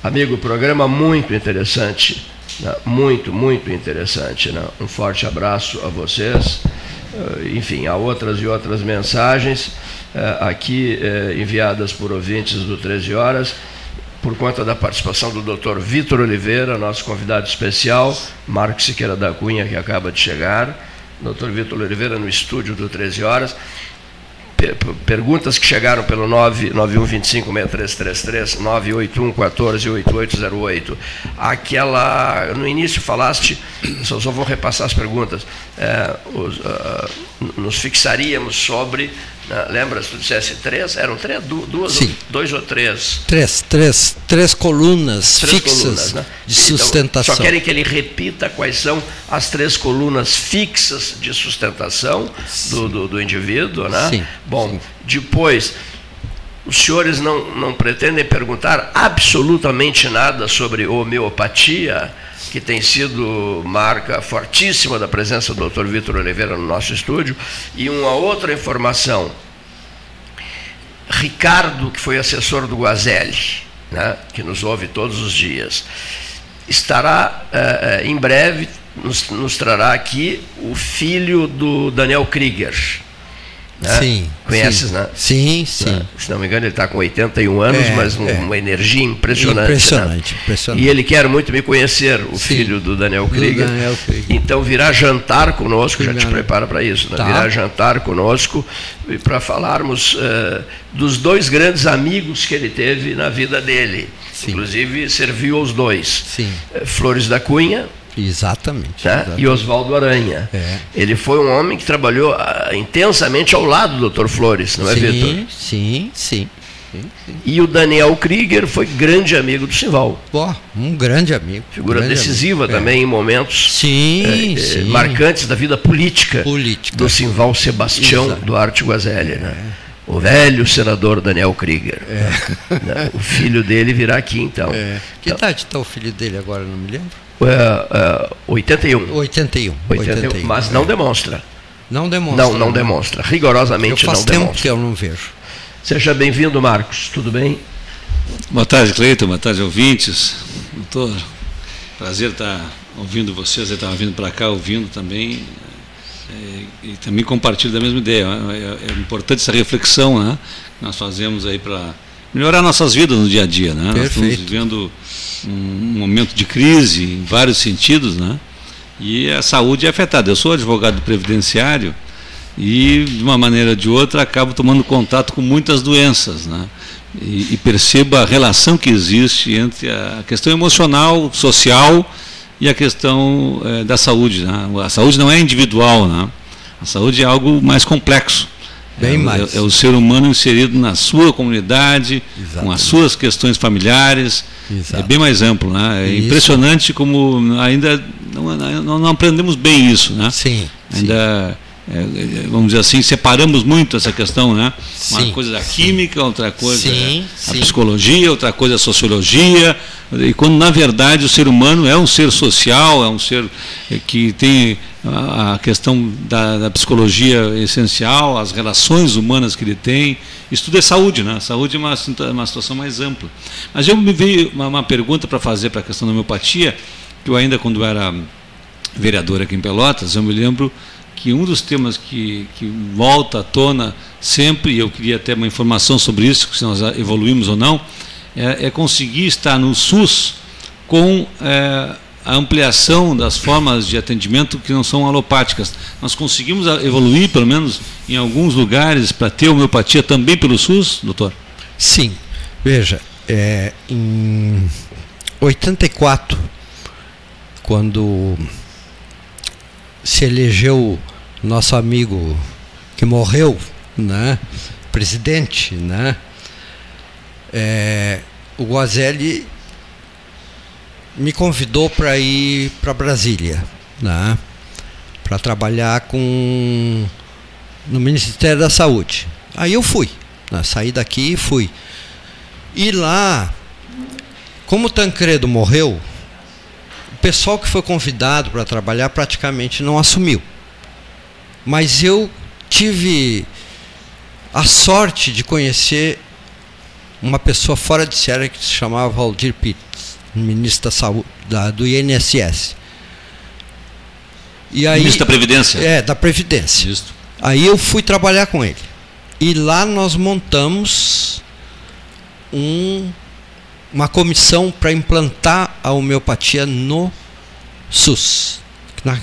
Amigo, programa muito interessante. né? Muito, muito interessante. Né? Um forte abraço a vocês. eh, enfim, há outras e outras mensagens eh, aqui enviadas por ouvintes do 13 Horas, por conta da participação do Dr. Vitor Oliveira, nosso convidado especial, Marcos Siqueira da Cunha, que acaba de chegar, Dr. Vitor Oliveira no estúdio do 13 Horas perguntas que chegaram pelo 991256333, 981148808. Aquela, no início falaste, só, só vou repassar as perguntas, é, os, uh, nos fixaríamos sobre? Lembra, se tu dissesse três, eram três, duas, Sim. dois ou três? Três, três, três colunas três fixas colunas, né? de então, sustentação. Só querem que ele repita quais são as três colunas fixas de sustentação do, do, do, indivíduo, né? Sim. Bom, Sim. depois, os senhores não, não pretendem perguntar absolutamente nada sobre homeopatia? que tem sido marca fortíssima da presença do Dr. Vitor Oliveira no nosso estúdio. E uma outra informação: Ricardo, que foi assessor do Guazelli, né, que nos ouve todos os dias, estará eh, eh, em breve, nos, nos trará aqui o filho do Daniel Krieger né? Sim. Conheces, sim. né? Sim, sim. Né? Se não me engano, ele está com 81 anos, é, mas um, é. uma energia impressionante. Impressionante, né? impressionante. E ele quer muito me conhecer, o sim. filho do Daniel Krieger. Daniel Krieger. Então virá jantar conosco, já te prepara para isso, né? Tá. Virá jantar conosco para falarmos uh, dos dois grandes amigos que ele teve na vida dele. Sim. Inclusive serviu aos dois. Sim. Uh, Flores da Cunha, Exatamente. Né? exatamente. E Oswaldo Aranha. É. Ele foi um homem que trabalhou uh, intensamente ao lado do Dr. Flores, não é, Vitor? Sim, sim, sim. E o Daniel Krieger foi grande amigo do Simval. Pô, um grande amigo. Figura grande decisiva amigo. também é. em momentos sim, é, sim. marcantes da vida política, política. do Simval Sebastião Exato. Duarte Guazelli. Né? O velho senador Daniel Krieger. É. Né? O filho dele virá aqui então. É. Que então, idade está o filho dele agora, não me lembro? Uh, uh, 81. 81. 81. Mas não demonstra. Não demonstra. Não, não demonstra. Rigorosamente eu não demonstra. tempo que eu não vejo. Seja bem-vindo, Marcos. Tudo bem? Boa tarde, Cleiton. Boa tarde, ouvintes. Doutor, prazer estar ouvindo vocês. Eu estava vindo para cá ouvindo também. É, e também compartilho da mesma ideia. É, é, é importante essa reflexão né, que nós fazemos aí para melhorar nossas vidas no dia a dia. Né? Nós estamos vivendo um momento de crise em vários sentidos, né? E a saúde é afetada. Eu sou advogado previdenciário e, de uma maneira ou de outra, acabo tomando contato com muitas doenças, né? E, e percebo a relação que existe entre a questão emocional, social e a questão é, da saúde. Né? A saúde não é individual, né? A saúde é algo mais complexo. Bem é, mais. É, é, o ser humano inserido na sua comunidade, Exatamente. com as suas questões familiares. Exato. É bem mais amplo, né? É isso. impressionante como ainda não, não, não, aprendemos bem isso, né? Sim. Ainda é, é, vamos dizer assim, separamos muito essa questão, né? Sim, Uma coisa a química, outra coisa sim, a sim. psicologia, outra coisa a sociologia, e quando na verdade o ser humano é um ser social, é um ser que tem a questão da, da psicologia essencial, as relações humanas que ele tem, isso tudo é saúde, né? Saúde é uma, uma situação mais ampla. Mas eu me veio uma, uma pergunta para fazer para a questão da homeopatia, que eu ainda quando era vereador aqui em Pelotas, eu me lembro que um dos temas que, que volta à tona sempre, e eu queria ter uma informação sobre isso, se nós evoluímos ou não, é, é conseguir estar no SUS com é, a ampliação das formas de atendimento que não são alopáticas. Nós conseguimos evoluir, pelo menos em alguns lugares, para ter homeopatia também pelo SUS, doutor? Sim. Veja, é, em 84, quando se elegeu nosso amigo que morreu, né, presidente, né, é, o Guazelli me convidou para ir para Brasília, né, para trabalhar com no Ministério da Saúde. Aí eu fui, né, saí daqui e fui. E lá, como Tancredo morreu, o pessoal que foi convidado para trabalhar praticamente não assumiu. Mas eu tive a sorte de conhecer uma pessoa fora de série que se chamava Valdir Pitts, ministro da saúde da, do INSS. E aí, Ministro da Previdência? É, da Previdência. Isso. Aí eu fui trabalhar com ele. E lá nós montamos um, uma comissão para implantar a homeopatia no SUS. Na,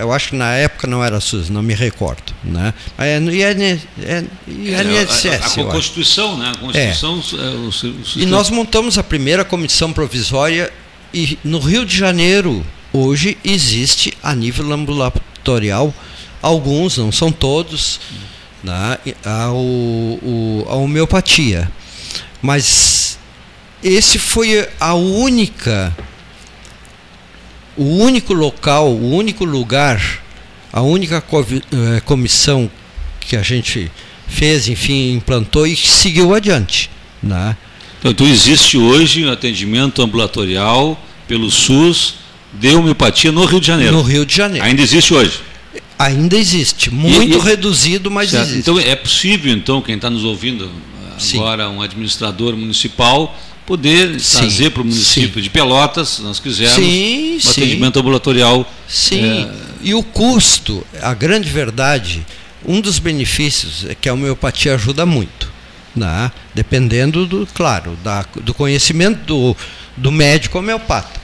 eu acho que na época não era SUS, não me recordo. Né? É, e é, é, INSS, é, a, a, a Constituição, né? A Constituição, é. o, o, e nós montamos a primeira comissão provisória e no Rio de Janeiro, hoje, existe a nível ambulatorial, alguns, não são todos, né, a, o, a homeopatia. Mas esse foi a única, o único local, o único lugar, a única eh, comissão que a gente fez, enfim, implantou e seguiu adiante. Né? Então, existe hoje atendimento ambulatorial pelo SUS de homeopatia no Rio de Janeiro. No Rio de Janeiro. Ainda existe hoje. Ainda existe, muito e, e, reduzido, mas certo. existe. Então é possível, então, quem está nos ouvindo Sim. agora, um administrador municipal, poder sim, trazer para o município sim. de Pelotas, se nós quisermos, sim, um atendimento ambulatorial. Sim. É... E o custo, a grande verdade, um dos benefícios é que a homeopatia ajuda muito. Né? Dependendo do, claro, da, do conhecimento do, do médico homeopata.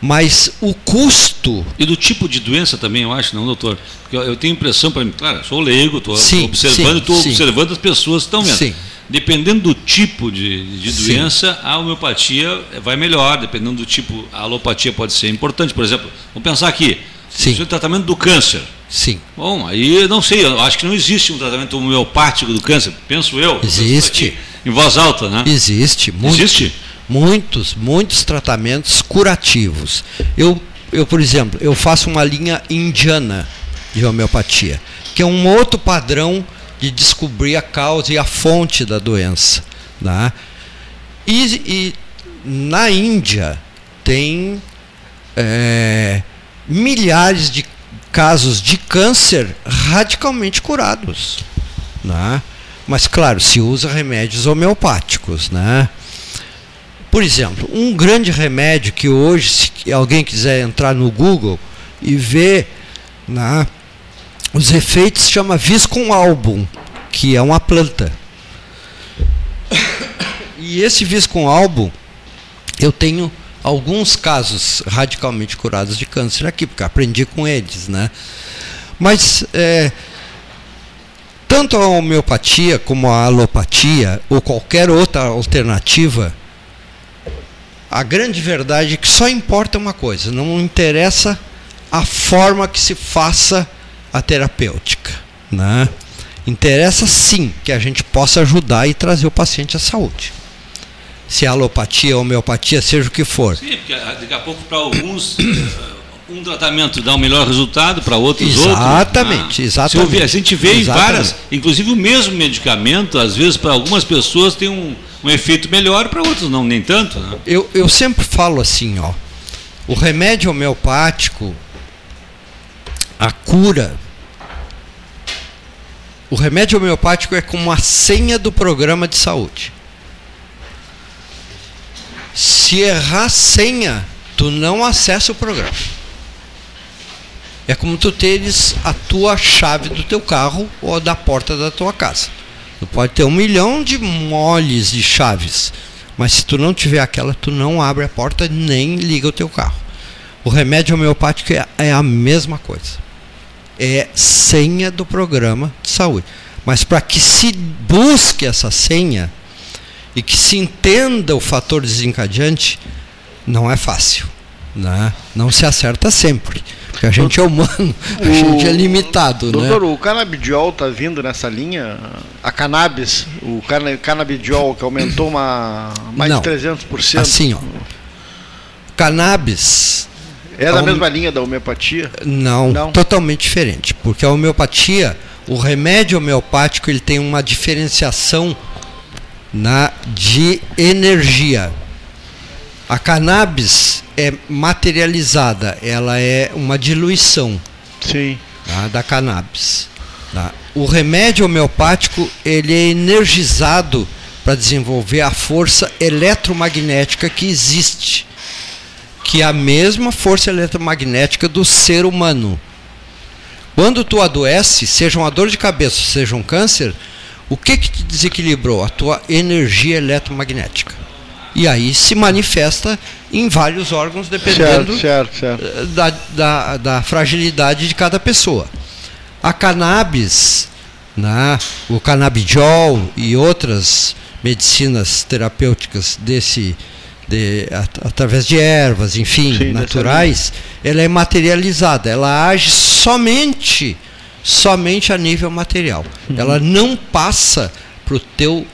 Mas o custo. E do tipo de doença também, eu acho, não, doutor? Porque eu tenho impressão, para mim, claro, sou leigo, estou observando, estou observando as pessoas que estão vendo. Sim. Dependendo do tipo de, de doença, a homeopatia vai melhor. Dependendo do tipo, a alopatia pode ser importante. Por exemplo, vamos pensar aqui: Sim. o tratamento do câncer. Sim. Bom, aí não sei, eu acho que não existe um tratamento homeopático do câncer, penso eu. Existe. Em voz alta, né? Existe, muito. Existe? Muitos, muitos tratamentos curativos. Eu, eu, por exemplo, eu faço uma linha indiana de homeopatia, que é um outro padrão de descobrir a causa e a fonte da doença. Né? E, e na Índia tem é, milhares de casos de câncer radicalmente curados. Né? Mas, claro, se usa remédios homeopáticos. Né? Por exemplo, um grande remédio que hoje, se alguém quiser entrar no Google e ver né, os efeitos, chama Viscum album, que é uma planta. E esse Viscum album, eu tenho alguns casos radicalmente curados de câncer aqui, porque aprendi com eles, né? Mas é, tanto a homeopatia como a alopatia ou qualquer outra alternativa, a grande verdade é que só importa uma coisa, não interessa a forma que se faça a terapêutica, né? Interessa sim que a gente possa ajudar e trazer o paciente à saúde se é alopatia, homeopatia, seja o que for. Sim, porque ah, daqui a pouco para alguns eh, um tratamento dá um melhor resultado, para outros exatamente, outro. Ah, exatamente. a gente vê exatamente. em várias, inclusive o mesmo medicamento, às vezes para algumas pessoas tem um, um efeito melhor, para outros não, nem tanto. Né? Eu, eu sempre falo assim, ó, o remédio homeopático, a cura, o remédio homeopático é como a senha do programa de saúde. Se errar senha, tu não acessa o programa. É como tu teres a tua chave do teu carro ou da porta da tua casa. Tu pode ter um milhão de moles de chaves, mas se tu não tiver aquela, tu não abre a porta nem liga o teu carro. O remédio homeopático é, é a mesma coisa. É senha do programa de saúde. Mas para que se busque essa senha, e que se entenda o fator desencadeante, não é fácil. Né? Não se acerta sempre. Porque a gente é humano, a gente é limitado. Doutor, né? o canabidiol está vindo nessa linha? A cannabis, o canabidiol que aumentou uma, mais não, de 300%. Assim, ó. Cannabis. É da mesma linha da homeopatia? Não, não, totalmente diferente. Porque a homeopatia, o remédio homeopático, ele tem uma diferenciação na, de energia. A cannabis é materializada, ela é uma diluição Sim. Tá, da cannabis. Tá? O remédio homeopático ele é energizado para desenvolver a força eletromagnética que existe, que é a mesma força eletromagnética do ser humano. Quando tu adoece, seja uma dor de cabeça, seja um câncer, o que que te desequilibrou? A tua energia eletromagnética. E aí se manifesta em vários órgãos, dependendo certo, certo, certo. Eh, da, da, da, fragilidade de cada pessoa. A cannabis, né, o canabidiol e outras medicinas terapêuticas desse de, através de ervas, enfim, Sim, naturais, ela é materializada, ela age somente somente a nível material. Uhum. Ela não passa para o teu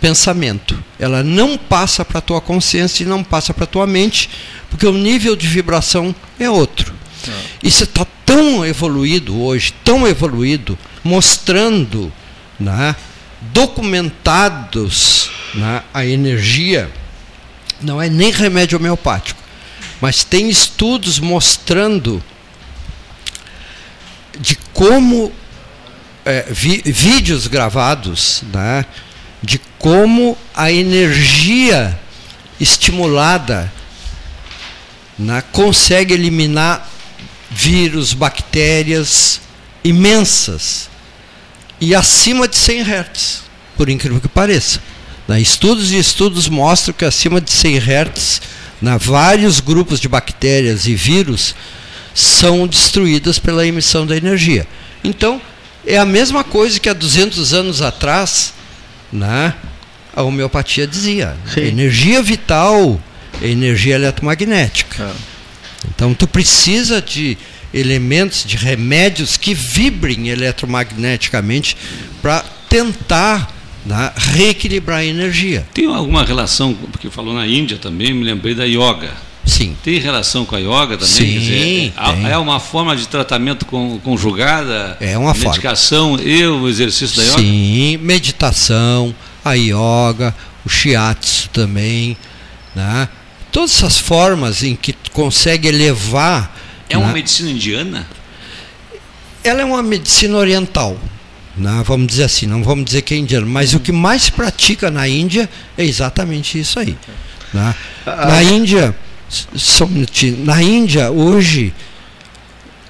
pensamento. Ela não passa para a tua consciência e não passa para a tua mente, porque o nível de vibração é outro. É. Isso está tão evoluído hoje, tão evoluído, mostrando, né, documentados né, a energia não é nem remédio homeopático, mas tem estudos mostrando de como é, vi, vídeos gravados, né, de como a energia estimulada né, consegue eliminar vírus, bactérias imensas e acima de 100 Hz, por incrível que pareça. Né? Estudos e estudos mostram que acima de 100 Hz, né, vários grupos de bactérias e vírus são destruídas pela emissão da energia. Então, é a mesma coisa que há 200 anos atrás né, a homeopatia dizia. Sim. Energia vital é energia eletromagnética. É. Então, tu precisa de elementos, de remédios que vibrem eletromagneticamente para tentar né, reequilibrar a energia. Tem alguma relação, porque falou na Índia também, me lembrei da yoga. Sim. Tem relação com a yoga também? Sim, dizer, é, é uma forma de tratamento conjugada? É uma forma. Medicação e o exercício da yoga? Sim, meditação, a yoga, o shiatsu também. Né? Todas essas formas em que consegue elevar. É uma né? medicina indiana? Ela é uma medicina oriental. Né? Vamos dizer assim, não vamos dizer que é indiano, mas o que mais se pratica na Índia é exatamente isso aí. Né? Na Índia, só um na Índia, hoje,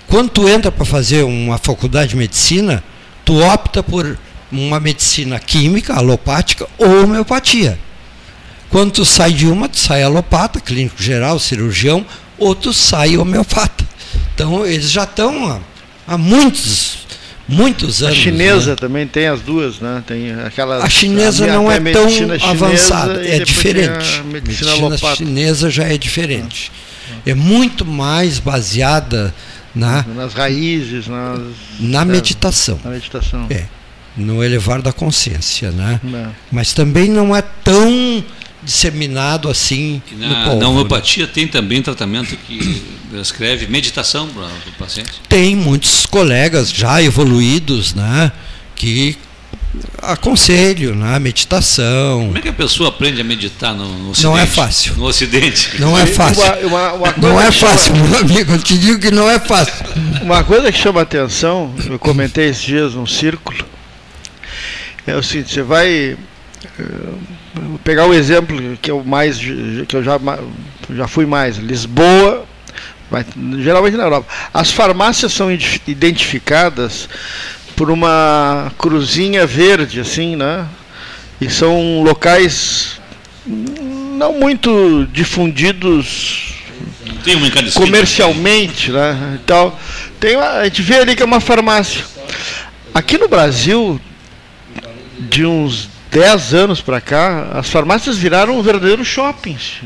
quando tu entra para fazer uma faculdade de medicina, tu opta por uma medicina química, alopática ou homeopatia. Quando tu sai de uma, tu sai alopata, clínico geral, cirurgião, ou tu sai homeopata. Então, eles já estão há, há muitos muitos anos. A chinesa né? também tem as duas, né? Tem aquela. A chinesa a não é tão avançada, é diferente. A medicina, medicina chinesa já é diferente. É muito mais baseada na nas raízes, nas, na meditação. Na meditação. É. No elevar da consciência, né? É. Mas também não é tão disseminado assim na, no povo. Na homeopatia né? tem também tratamento que prescreve meditação para o paciente? Tem muitos colegas já evoluídos, né, que aconselho na né, meditação. Como é que a pessoa aprende a meditar no, no Ocidente? Não é fácil. No Ocidente. Não é fácil. Uma, uma, uma não é fácil, chama... meu amigo. Eu te digo que não é fácil. Uma coisa que chama atenção, eu comentei esses dias num círculo, é o seguinte: você vai Vou pegar o exemplo que eu mais que eu já, já fui mais, Lisboa, mas, geralmente na Europa. As farmácias são identificadas por uma cruzinha verde, assim, né? E são locais não muito difundidos comercialmente, né? Então, tem a gente vê ali que é uma farmácia. Aqui no Brasil, de uns 10 anos para cá, as farmácias viraram verdadeiros shoppings.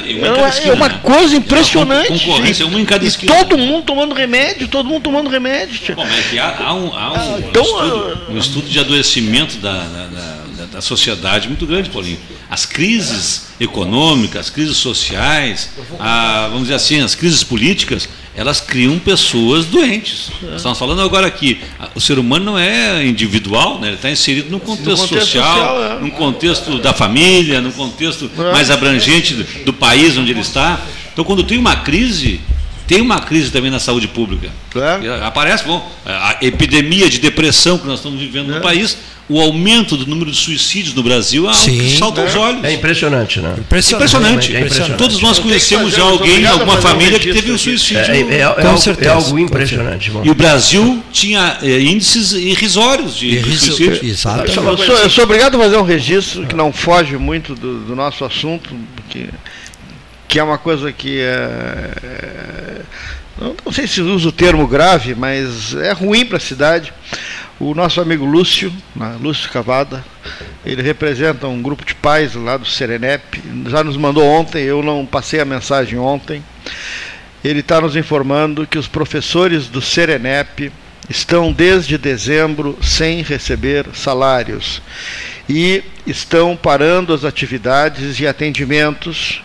É, é, uma né? coisa impressionante. Concorrência, uma em cada e todo mundo tomando remédio, todo mundo tomando remédio. Como é que há, há, um, há um, ah, então, estudo, um, estudo, de adoecimento da, da, da, da sociedade muito grande, Paulinho. As crises econômicas, as crises sociais, a, vamos dizer assim, as crises políticas, elas criam pessoas doentes. Estamos falando agora aqui, o ser humano não é individual, né? ele está inserido num contexto, no contexto social, social é. num contexto da família, num contexto é. mais abrangente do, do país onde ele está. Então, quando tem uma crise, tem uma crise também na saúde pública. É. Aparece, bom, a epidemia de depressão que nós estamos vivendo é. no país, o aumento do número de suicídios no Brasil é algo que salta aos olhos. É impressionante, né? Impressionante. impressionante. É impressionante. Todos nós conhecemos já alguém, alguma família que teve um suicídio. É, é, é, algo, é algo impressionante. E o Brasil tinha índices irrisórios de, de suicídio. Exato. Eu sou, eu sou, obrigado a fazer um registro que não foge muito do, do nosso assunto, porque que é uma coisa que é, é, não, não, sei se usa o termo grave, mas é ruim para a cidade. O nosso amigo Lúcio, Lúcio Cavada, ele representa um grupo de pais lá do Serenep, já nos mandou ontem, eu não passei a mensagem ontem. Ele está nos informando que os professores do Serenep estão desde dezembro sem receber salários e estão parando as atividades e atendimentos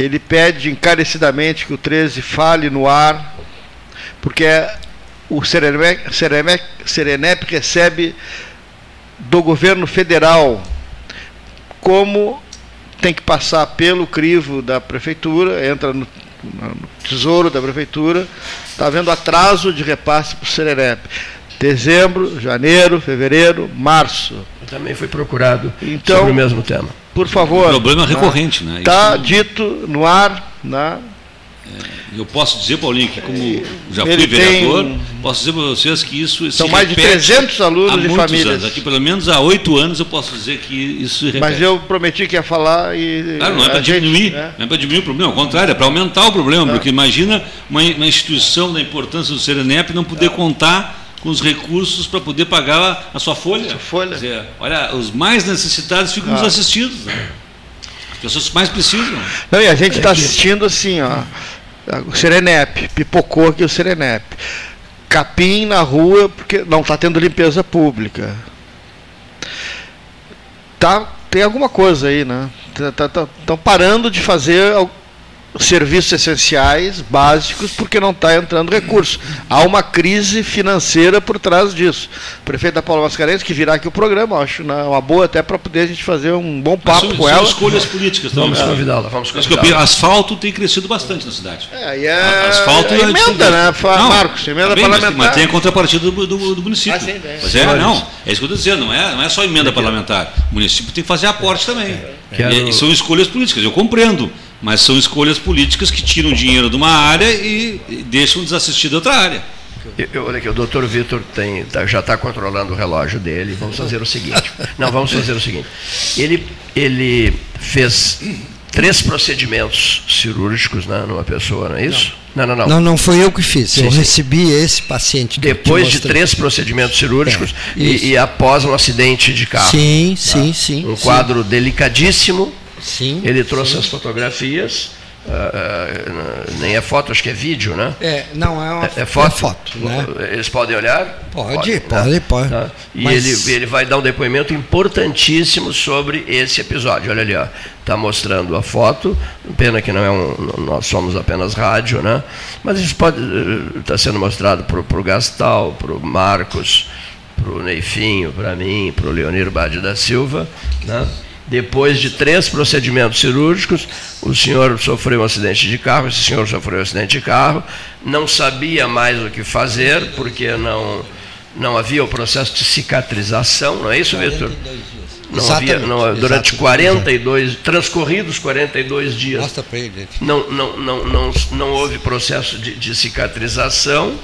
ele pede encarecidamente que o 13 fale no ar, porque o Serenep, Serenep, Serenep recebe do governo federal como tem que passar pelo crivo da prefeitura, entra no, no tesouro da prefeitura, está havendo atraso de repasse para o Serenep. Dezembro, janeiro, fevereiro, março. Também foi procurado então, sobre o mesmo tema por favor. O problema recorrente, né? Está dito no ar, né? É, eu posso dizer, Paulinho, que como já fui vereador, tem... posso dizer para vocês que isso São mais de 300 alunos e famílias. Anos. Aqui, pelo menos há oito anos, eu posso dizer que isso se repete. Mas eu prometi que ia falar e. Claro, não é para diminuir, né? não é para diminuir o problema, ao contrário, é para aumentar o problema, é. porque imagina uma, uma instituição da importância do Serenep não poder é. contar com os recursos para poder pagar a sua folha. Sua folha. Dizer, olha, os mais necessitados ficam ah. nos assistidos. Né? As pessoas que mais precisam. Não, e a gente está assistindo assim, ó. O Serenep, pipocou aqui o Serenep. Capim na rua, porque não está tendo limpeza pública. Tá, tem alguma coisa aí, né? Estão tá, tá, tá parando de fazer serviços essenciais, básicos, porque não está entrando recurso. Há uma crise financeira por trás disso. O prefeito da Paula Mascarenhas, que virá aqui o programa, acho né, uma boa até para poder a gente fazer um bom papo são, com são ela. escolhas políticas. Vamos é. convidá-la. Vamos convidá Asfalto tem crescido bastante na cidade. É, e é, Asfalto é emenda, né, não, Marcos? Emenda tá bem, parlamentar. Mas, tem a contrapartida do, do, do município. Ah, sim. Mas é, não, é isso que eu estou dizendo, não é, não é só emenda parlamentar. O município tem que fazer aporte também. Quero... E, e são escolhas políticas, eu compreendo. Mas são escolhas políticas que tiram dinheiro de uma área e deixam desassistida outra área. Eu, olha aqui, o doutor Vitor tem, tá, já está controlando o relógio dele. Vamos fazer o seguinte. Não, vamos fazer o seguinte. Ele, ele fez três procedimentos cirúrgicos né, numa pessoa, não é isso? Não, não, não. Não, não foi eu que fiz. Sim, eu sim. recebi esse paciente. Depois de três procedimentos cirúrgicos é, e, e, após um acidente de carro. Sim, tá? sim, sim. Um quadro sim. delicadíssimo Sim. Ele trouxe sim. as fotografias. Uh, uh, nem é foto, acho que é vídeo, né? É, não, é, uma, é, é foto. É foto né? Eles podem olhar? Pode, pode, pode. Né? pode. Tá? E Mas... ele, ele vai dar um depoimento importantíssimo sobre esse episódio. Olha ali, ó. Está mostrando a foto. Pena que não é um. Nós somos apenas rádio, né? Mas isso pode. Está eh, sendo mostrado para o Gastal, para o Marcos, para o Neifinho, para mim, para o Leonir Bade da Silva, né? Depois de três procedimentos cirúrgicos, o senhor sofreu um acidente de carro, esse senhor sofreu um acidente de carro, não sabia mais o que fazer, porque não, não havia o processo de cicatrização, não é isso, Vitor? Não havia, não, durante 42, transcorridos 42 dias. Mostra para ele. Não, não, não, não, não houve processo de, de cicatrização.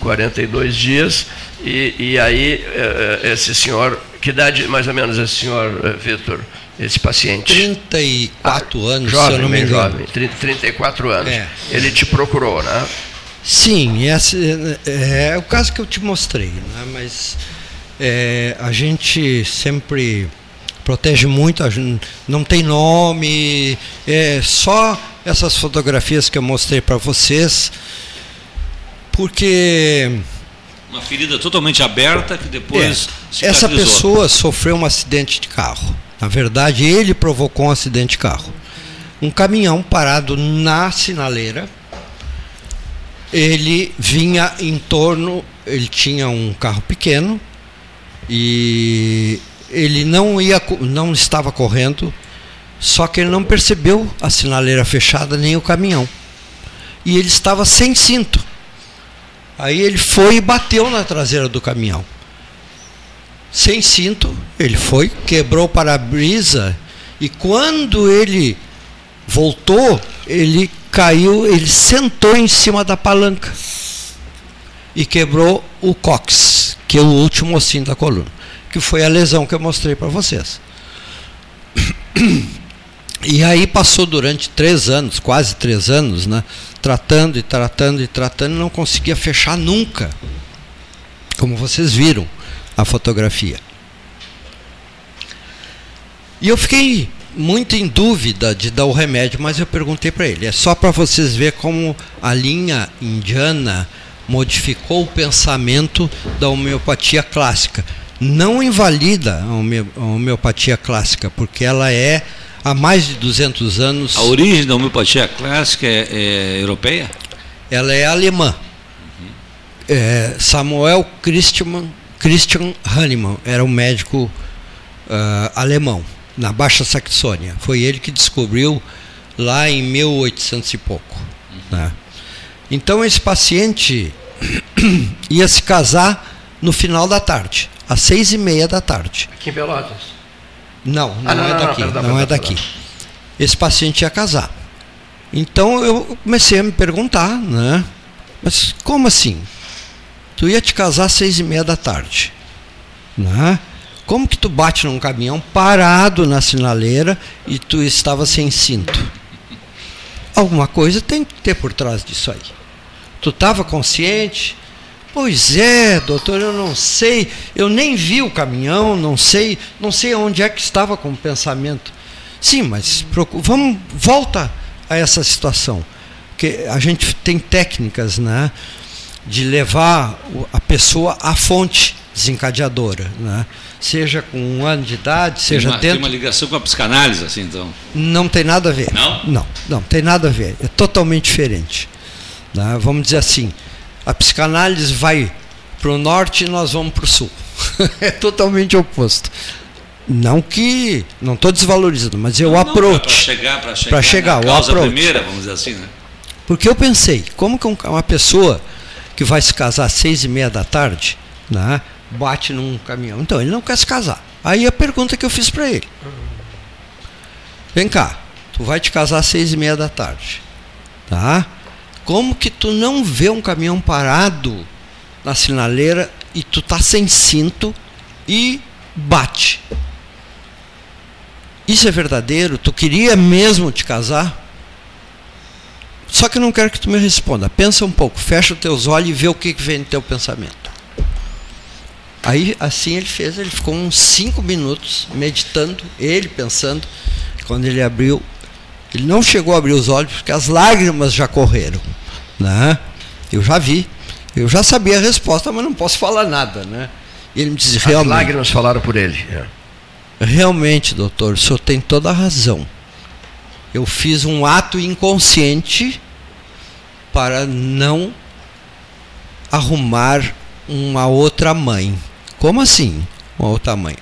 42 dias. E, e aí, eh, eh, esse senhor que idade mais ou menos esse senhor, eh, Vitor, esse paciente? 34 ah, anos, jovem, se eu não me engano. Jovem, 30, 34 anos. É. Ele te procurou, né? Sim, esse é, é o caso que eu te mostrei, né? mas é, a gente sempre protege muito, não tem nome, é só essas fotografias que eu mostrei para vocês, porque uma ferida totalmente aberta que depois é, Essa pessoa sofreu um acidente de carro. Na verdade, ele provocou um acidente de carro. Um caminhão parado na sinaleira. Ele vinha em torno, ele tinha um carro pequeno e ele não ia não estava correndo, só que ele não percebeu a sinaleira fechada nem o caminhão. e ele estava sem cinto. Aí ele foi e bateu na traseira do caminhão. Sem cinto, ele foi, quebrou o para-brisa e quando ele voltou, ele caiu, ele sentou em cima da palanca e quebrou o cox, que é o último ossinho da coluna, que foi a lesão que eu mostrei para vocês. E aí passou durante três anos, quase três anos, né, tratando e tratando e tratando, não conseguia fechar nunca, como vocês viram a fotografia. E eu fiquei muito em dúvida de dar o remédio, mas eu perguntei para ele. É só para vocês ver como a linha indiana modificou o pensamento da homeopatia clássica. Não invalida a homeopatia clássica, porque ela é há mais de 200 anos. A origem da homeopatia clássica é, é europeia? Ela é alemã. Uhum. É, Samuel Christian, Christian Hahnemann era um médico uh, alemão, na Baixa Saxônia. Foi ele que descobriu lá em 1800 e pouco. Uhum. Né? Então esse paciente ia se casar no final da tarde, às seis e meia da tarde. Aqui em Pelotas. Não, não, ah, não é daqui. Não, não, não é daqui. Esse paciente ia casar. Então eu comecei a me perguntar, né? Mas como assim? Tu ia te casar às seis e meia da tarde, né? Como que tu bate num caminhão parado na sinaleira e tu estava sem cinto? Alguma coisa tem que ter por trás disso aí. Tu estava consciente, Pois é, doutor, eu não sei, eu nem vi o caminhão, não sei, não sei onde é que estava com o pensamento. Sim, mas vamos volta a essa situação, que a gente tem técnicas, né, de levar a pessoa à fonte desencadeadora, né? Seja com um ano de idade, seja tem uma, dentro. Tem uma ligação com a psicanálise, assim, então? Não tem nada a ver. Não? Não, não tem nada a ver. É totalmente diferente. Né? Vamos dizer assim, a psicanálise vai para o norte e nós vamos para o sul. é totalmente oposto. Não que. Não estou desvalorizando, mas eu approach. Para chegar, para chegar, chegar na causa approach. primeira, vamos dizer assim, né? Porque eu pensei, como que uma pessoa que vai se casar às seis e meia da tarde, né, bate num caminhão? Então, ele não quer se casar. Aí a pergunta que eu fiz para ele. Vem cá, tu vai te casar às seis e meia da tarde. Tá? Como que tu não vê um caminhão parado na sinaleira e tu tá sem cinto e bate? Isso é verdadeiro? Tu queria mesmo te casar? Só que eu não quero que tu me responda. Pensa um pouco, fecha os teus olhos e vê o que, vem no teu pensamento. Aí assim ele fez, ele ficou uns cinco minutos meditando, ele pensando. Quando ele abriu ele não chegou a abrir os olhos porque as lágrimas já correram. Né? Eu já vi. Eu já sabia a resposta, mas não posso falar nada. Né? E ele me disse, realmente. As lágrimas falaram por ele. É. Realmente, doutor, o senhor tem toda a razão. Eu fiz um ato inconsciente para não arrumar uma outra mãe. Como assim? Uma outra mãe?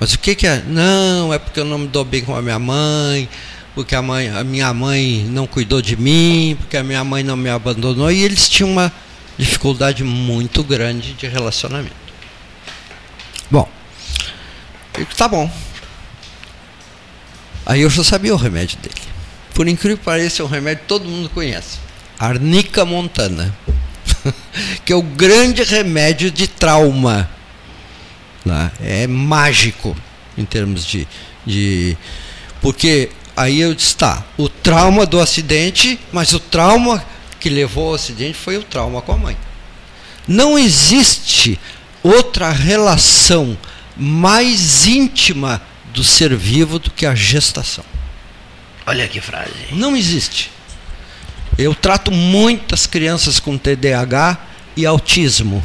Mas o que, que é? Não, é porque eu não me dou bem com a minha mãe, porque a, mãe, a minha mãe não cuidou de mim, porque a minha mãe não me abandonou, e eles tinham uma dificuldade muito grande de relacionamento. Bom, tá bom. Aí eu já sabia o remédio dele. Por incrível que pareça, é um remédio que todo mundo conhece. Arnica montana. que é o grande remédio de trauma. Né? É mágico em termos de, de. Porque Aí eu disse, tá, o trauma do acidente, mas o trauma que levou ao acidente foi o trauma com a mãe. Não existe outra relação mais íntima do ser vivo do que a gestação. Olha que frase. Não existe. Eu trato muitas crianças com TDAH e autismo.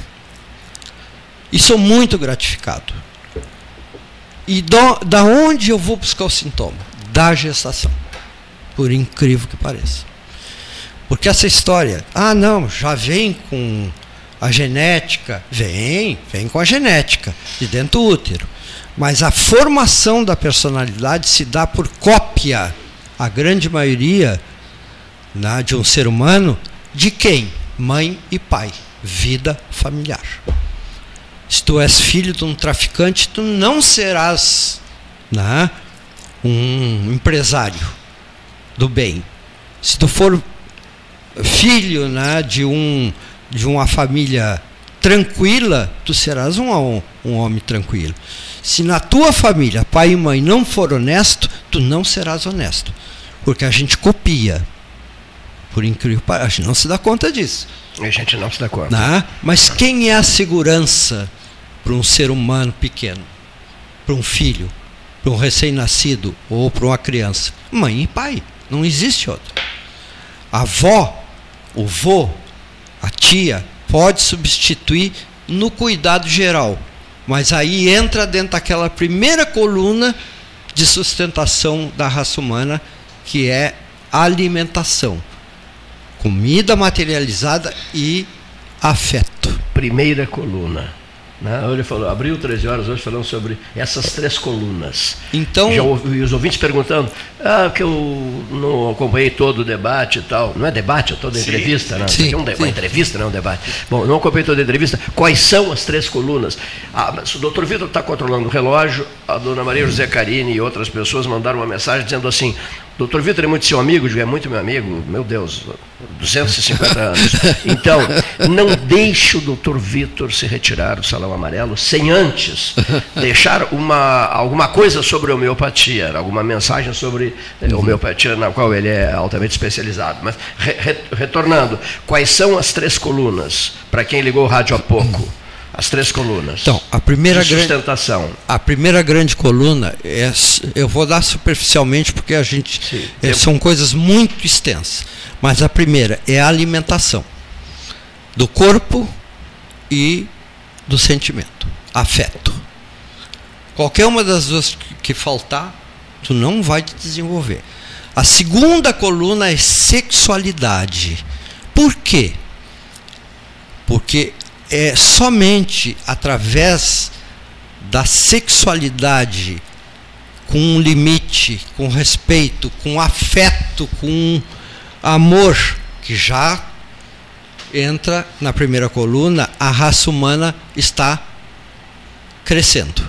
E sou muito gratificado. E do, da onde eu vou buscar o sintoma? Da gestação. Por incrível que pareça. Porque essa história, ah, não, já vem com a genética. Vem, vem com a genética, de dentro do útero. Mas a formação da personalidade se dá por cópia. A grande maioria né, de um ser humano, de quem? Mãe e pai. Vida familiar. Se tu és filho de um traficante, tu não serás né, um empresário do bem. Se tu for filho né, de, um, de uma família tranquila, tu serás um, um homem tranquilo. Se na tua família pai e mãe não for honesto, tu não serás honesto. Porque a gente copia. Por incrível que pareça, a gente não se dá conta disso. A gente não se dá conta. Né? Mas quem é a segurança para um ser humano pequeno? Para um filho? Para um recém-nascido? Ou para uma criança? Mãe e pai. Não existe outro. A avó, o vô, a tia, pode substituir no cuidado geral. Mas aí entra dentro daquela primeira coluna de sustentação da raça humana, que é alimentação comida materializada e afeto. Primeira coluna. Né? Ele falou, abriu 13 horas hoje falando sobre essas três colunas. Então, Já ouvi os ouvintes perguntando, ah, que eu não acompanhei todo o debate e tal. Não é debate, é toda entrevista, né? Sim, é um uma entrevista, não é um debate. Bom, não acompanhei toda a entrevista. Quais são as três colunas? Ah, mas o doutor Vitor está controlando o relógio, a dona Maria José Carini e outras pessoas mandaram uma mensagem dizendo assim, Doutor Vitor é muito seu amigo, é muito meu amigo, meu Deus, 250 anos. Então, não deixe o doutor Vitor se retirar do Salão Amarelo sem antes deixar uma, alguma coisa sobre homeopatia, alguma mensagem sobre uhum. homeopatia na qual ele é altamente especializado. Mas, re, retornando, quais são as três colunas, para quem ligou o rádio há pouco? As três colunas. Então, a primeira sustentação. Grande, a primeira grande coluna é, eu vou dar superficialmente porque a gente é, são coisas muito extensas. Mas a primeira é a alimentação do corpo e do sentimento, afeto. Qualquer uma das duas que faltar, tu não vai te desenvolver. A segunda coluna é sexualidade. Por quê? Porque é somente através da sexualidade com um limite, com respeito, com afeto, com amor, que já entra na primeira coluna, a raça humana está crescendo.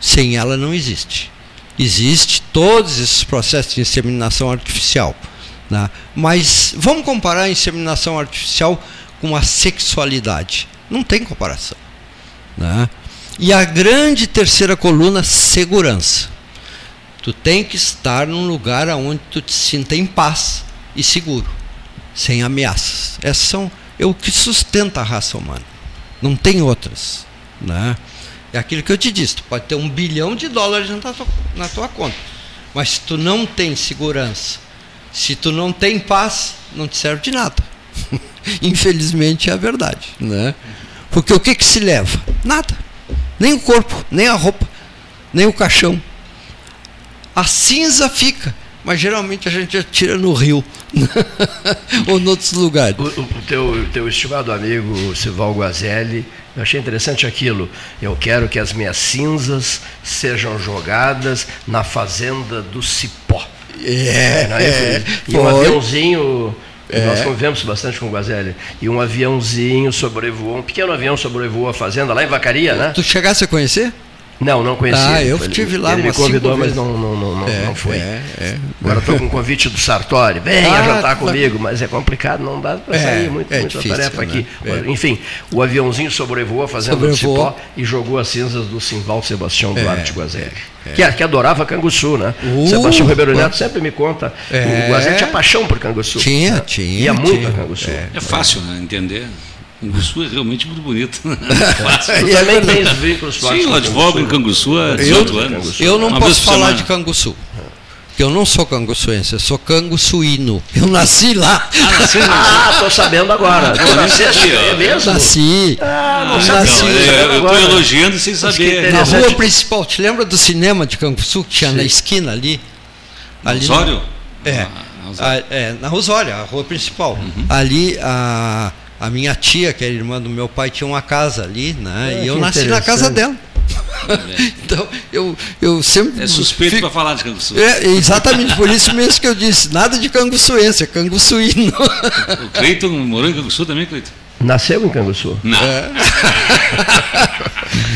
Sem ela não existe. Existe todos esses processos de inseminação artificial. Né? Mas vamos comparar a inseminação artificial com a sexualidade. Não tem comparação. Né? E a grande terceira coluna, segurança. Tu tem que estar num lugar onde tu te sinta em paz e seguro, sem ameaças. Essas são é o que sustenta a raça humana. Não tem outras. Né? É aquilo que eu te disse, tu pode ter um bilhão de dólares na tua, na tua conta. Mas se tu não tem segurança, se tu não tem paz, não te serve de nada. Infelizmente é a verdade. Né? Porque o que, que se leva? Nada. Nem o corpo, nem a roupa, nem o caixão. A cinza fica, mas geralmente a gente atira no rio ou em outros lugares. O, o, teu, teu estimado amigo Sival Guazelli, eu achei interessante aquilo. Eu quero que as minhas cinzas sejam jogadas na fazenda do Cipó. É, é, é e um aviãozinho é. Nós convivemos bastante com o Guazelli. E um aviãozinho sobrevoou, um pequeno avião sobrevoou a fazenda lá em Vacaria, né? Tu chegasse a conhecer? Não, não conhecia. Ah, eu estive lá Ele me convidou, mas não, não, não, é, não foi. É, é. Agora estou com o convite do Sartori. Venha ah, jantar tá. comigo, mas é complicado, não dá para sair é, muito, é muita difícil, tarefa né? aqui. É. Enfim, o aviãozinho sobrevoou fazendo sobrevoou. cipó e jogou as cinzas do Simval Sebastião Duarte Guazelli. Que, que adorava Canguçu, né? Uh, Sebastião Ribeiro Neto sempre me conta. O Guazelli tinha paixão por Canguçu. Tinha, né? tinha. Ia muito tinha. a Canguçu. É, fácil né, entender. Canguçu é realmente muito bonito. e também tem os veículos Sim, eu advogo em Canguçu há 18 eu, anos. Eu não Uma posso falar de Canguçu. Eu não sou canguçuense, eu sou canguçuíno. Eu nasci lá. Ah, nasci Ah, tô sabendo agora. Eu nasci aqui, é mesmo? Nasci. Ah, não, nasci. Não, eu estou elogiando sem saber. Na rua principal, te lembra do cinema de Canguçu que tinha Sim. na esquina ali? ali Osório? É. Ah, é, na Osório, a rua principal. Uhum. Ali a a minha tia, que era irmã do meu pai, tinha uma casa ali, né? É, e eu nasci na casa dela. então, eu, eu sempre. É suspeito fico... para falar de canguçu. É, exatamente por isso mesmo que eu disse: nada de canguçuense, é canguçuíno. O Cleiton morou em Canguçu também, Cleiton? Nasceu em Canguçu. Não. É.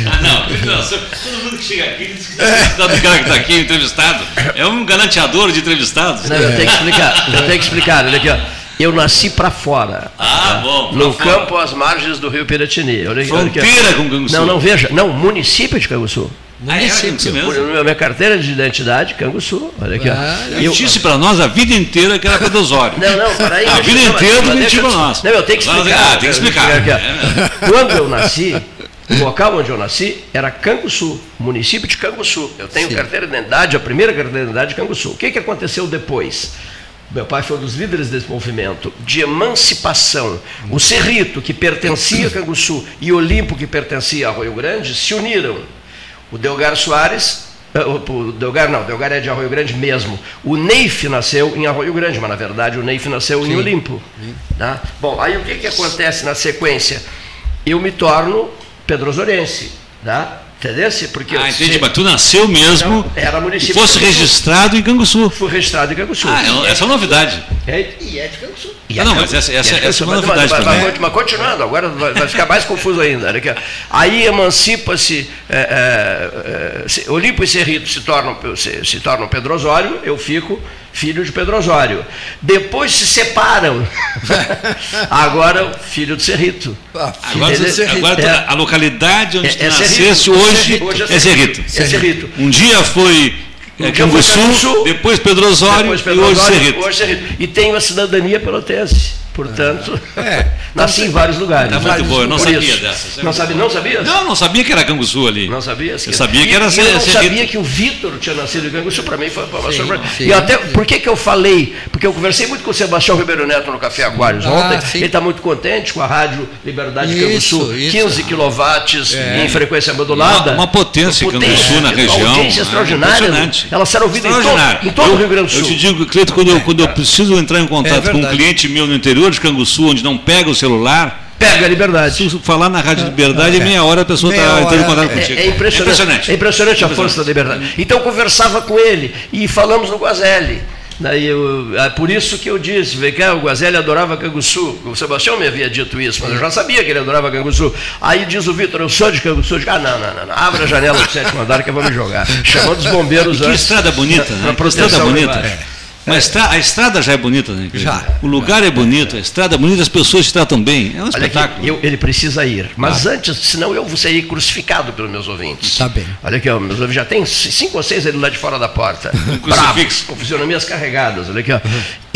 ah, não. não. Todo mundo que chega aqui diz que está do cara que está aqui entrevistado. É um galanteador de entrevistados. Não, eu tenho que explicar. Eu tenho que explicar. Olha aqui, ó. Eu nasci para fora. Ah, bom. No fora. campo às margens do rio Piratini. Olha, Fronteira olha com Canguçu. Não, não, veja. Não, município de Canguçu. Município. Ah, é, minha carteira de identidade, Canguçu. Olha aqui. Ah, eu disse para nós a vida inteira que era Pedro Osório. Não, não, peraí. A vida inteira do mentiu para nós. Não, eu tenho que explicar. Ah, tem que explicar. É, Quando eu nasci, o local onde eu nasci era Canguçu, município de Canguçu. Eu tenho Sim. carteira de identidade, a primeira carteira de identidade de Canguçu. O que, que aconteceu depois? Meu pai foi um dos líderes desse movimento de emancipação. O Cerrito, que pertencia a Canguçu, e Olimpo, que pertencia a Arroio Grande, se uniram. O Delgar Soares, eh, o Delgar não, o Delgar é de Arroio Grande mesmo. O Neif nasceu em Arroio Grande, mas na verdade o Neif nasceu Sim. em Olimpo. Tá? Bom, aí o que, que acontece na sequência? Eu me torno pedrosorense. Tá? Entendeu? Porque ah, entendi, mas tu nasceu mesmo. era município. Fosse registrado em Canguçu. Fui registrado em Canguçu. Ah, é, essa é uma novidade. É, e é de Canguçu. E ah, não, mas essa, essa, é, essa é uma novidade mas, mas, mas, mas, continuando, agora vai, vai, ficar mais confuso ainda. Aí emancipa-se, é, é, é Olimpo e Cerrito se tornam, se, se tornam Pedro Osório, eu fico filho de Pedro Osório. Depois se separam. agora, filho de Serrito. Ah, agora, Serrito. agora é, a localidade onde é, é nascesse hoje, hoje é Serrito. É Serrito. Um dia foi é, Canguçu, depois Pedro Osório, depois Pedro e hoje Osório, Serrito. Hoje Serrito. E tenho a cidadania pelotense. Portanto, é. nasci em vários lugares. Tá muito bom, eu não sabia isso. dessas. Não, sabe, não sabia? Não, não sabia que era Canguçu ali. Não sabia? Eu sabia que era e, Eu não sabia que o Vitor tinha nascido em Canguçu, para mim foi uma surpresa. E até, por que, que eu falei? Porque eu conversei muito com o Sebastião Ribeiro Neto no Café Aquários ah, ontem. Sim. Ele está muito contente com a rádio Liberdade isso, Canguçu, isso. 15 quilowatts é. em frequência modulada. Uma, uma potência, potência Canguçu na região. Uma potência extraordinária. Ela será ouvida em todo, em todo eu, o Rio Grande do Sul. Eu te digo, Cleito, quando eu, quando eu preciso entrar em contato é com um cliente meu no interior de Canguçu, onde não pega o celular. Pega a liberdade. Se falar na Rádio Liberdade, é. meia hora a pessoa está entrando em contato contigo. É, é, impressionante, é impressionante. É impressionante a força da liberdade. Então eu conversava com ele e falamos no Guazelli. Daí eu, é por isso que eu disse, vê cá, o Guazelli adorava Canguçu. O Sebastião me havia dito isso, mas eu já sabia que ele adorava Canguçu. Aí diz o Vitor, eu sou de Canguçu. Eu digo, ah, não, não, não, não, abra a janela do sétimo andar que eu vou me jogar. Chamando os bombeiros que antes. Que estrada bonita, né? Pra proteção estrada bonita. Mas a estrada já é bonita, né? Já. O lugar é bonito, a estrada é bonita, as pessoas se tratam bem. É um espetáculo. Aqui, eu, ele precisa ir. Mas ah. antes, senão eu vou ser crucificado pelos meus ouvintes. Está bem. Olha aqui, ó, meus ouvintes já tem cinco ou seis ali lá de fora da porta. Bravos, com fisionomias carregadas. Olha aqui, ó.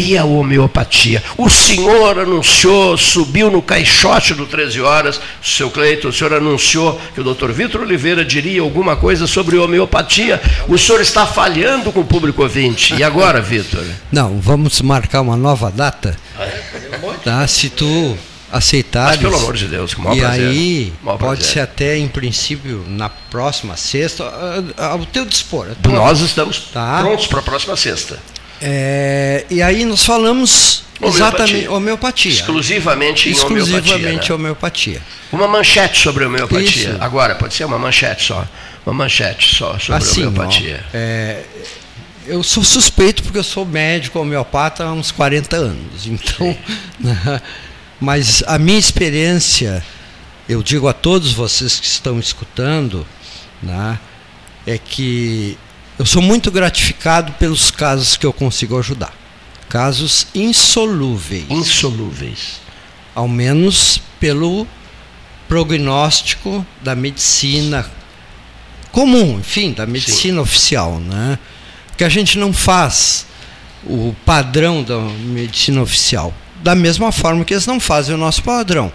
E a homeopatia? O senhor anunciou, subiu no caixote do 13 horas, seu Cleito, o senhor anunciou que o doutor Vitor Oliveira diria alguma coisa sobre homeopatia. O senhor está falhando com o público ouvinte. E agora, Vitor? Não, vamos marcar uma nova data. Tá? Se tu aceitar. pelo amor de Deus, com o maior E prazer. aí, pode prazer. ser até, em princípio, na próxima sexta, ao teu dispor. Tua... Nós estamos tá? prontos para a próxima sexta. É, e aí nós falamos exatamente homeopatia. Exclusivamente em Exclusivamente homeopatia. Né? homeopatia. Uma manchete sobre homeopatia. Isso. Agora, pode ser uma manchete só. Uma manchete só sobre assim, homeopatia. Ó, é, eu sou suspeito porque eu sou médico homeopata há uns 40 anos. Então, né, mas a minha experiência, eu digo a todos vocês que estão escutando, né, é que eu sou muito gratificado pelos casos que eu consigo ajudar. Casos insolúveis. Insolúveis. Ao menos pelo prognóstico da medicina comum, enfim, da medicina Sim. oficial, né? que a gente não faz o padrão da medicina oficial. Da mesma forma que eles não fazem o nosso padrão.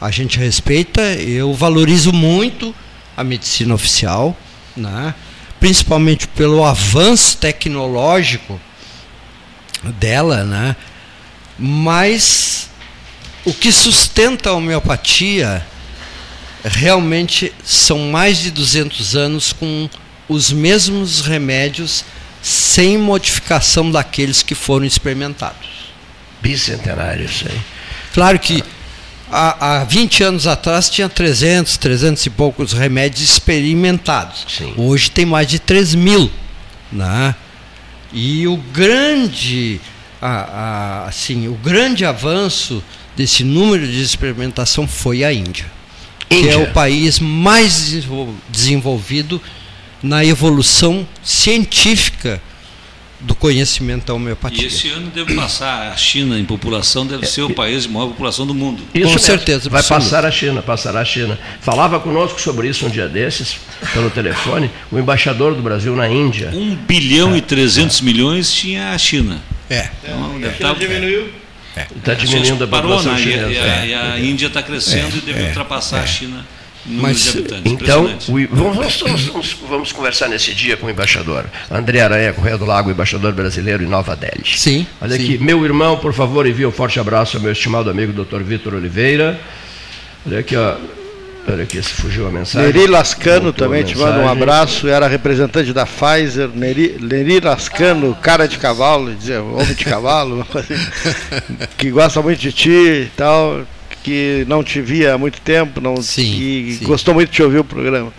A gente respeita, eu valorizo muito a medicina oficial, né? Principalmente pelo avanço tecnológico dela, né? mas o que sustenta a homeopatia realmente são mais de 200 anos com os mesmos remédios sem modificação daqueles que foram experimentados. Bicentenário, isso aí. Claro que há, há 20 anos atrás tinha 300, 300 e poucos remédios experimentados. Sim. Hoje tem mais de 3 mil. Né? E o grande, a, a, assim, o grande avanço desse número de experimentação foi a Índia, Índia. que é o país mais desenvolvido na evolução científica do conhecimento da homeopatia. E esse ano deve passar a China em população, deve ser o país de maior população do mundo. Isso Com certeza. Vai absoluto. passar a China, passará a China. Falava conosco sobre isso um dia desses, pelo telefone, o embaixador do Brasil na Índia. 1 bilhão é. e 300 é. milhões tinha a China. É. Então, deve estar... Tá- diminuiu. Está é. diminuindo a população parou, né? chinesa. E a, e a Índia está crescendo e deve ultrapassar a China mas, então, o, vamos, vamos, vamos, conversar nesse dia com o embaixador. André Aranha, Correia do Lago, embaixador brasileiro em Nova Delhi. Sim. Olha sim. aqui, meu irmão, por favor, envie um forte abraço ao meu estimado amigo Dr. Vitor Oliveira. Olha aqui, ó. Olha aqui, se fugiu a mensagem. Neri Lascano também te manda um abraço, era representante da Pfizer. Neri, Neri Lascano, cara de cavalo, dizer, homem de cavalo, que gosta muito de ti e tal que não te via há muito tempo não, sim, e sim. gostou muito de te ouvir o programa.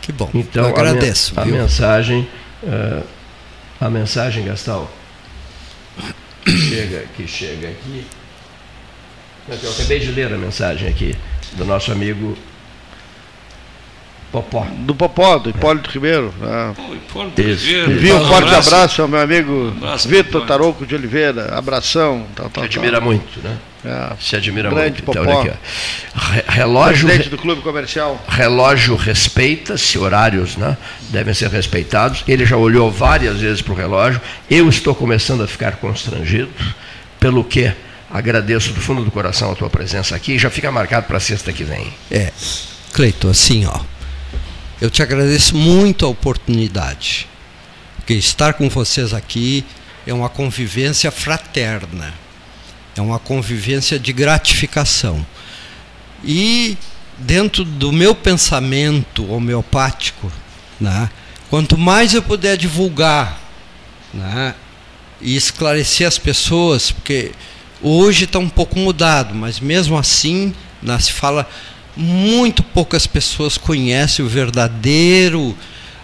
Que bom. Então, Eu agradeço. A, me, a mensagem, uh, a mensagem, Gastal, que chega, que chega aqui. Eu acabei de ler a mensagem aqui do nosso amigo Popó. Do Popó, do Hipólito é. Ribeiro. Ah. Hipólito Ribeiro. Envio um forte abraço. abraço ao meu amigo Vitor Tarouco de Oliveira. Abração. Tal, tal, admira tal. muito, né? É. Se admira Grande muito. Então, aqui, relógio. Presidente do Clube Comercial. Relógio respeita-se, horários né, devem ser respeitados. Ele já olhou várias vezes para o relógio. Eu estou começando a ficar constrangido, pelo que agradeço do fundo do coração a tua presença aqui. Já fica marcado para a sexta que vem. É. Cleito, assim, ó. Eu te agradeço muito a oportunidade, porque estar com vocês aqui é uma convivência fraterna, é uma convivência de gratificação. E dentro do meu pensamento homeopático, né, quanto mais eu puder divulgar né, e esclarecer as pessoas, porque hoje está um pouco mudado, mas mesmo assim né, se fala muito poucas pessoas conhecem o verdadeiro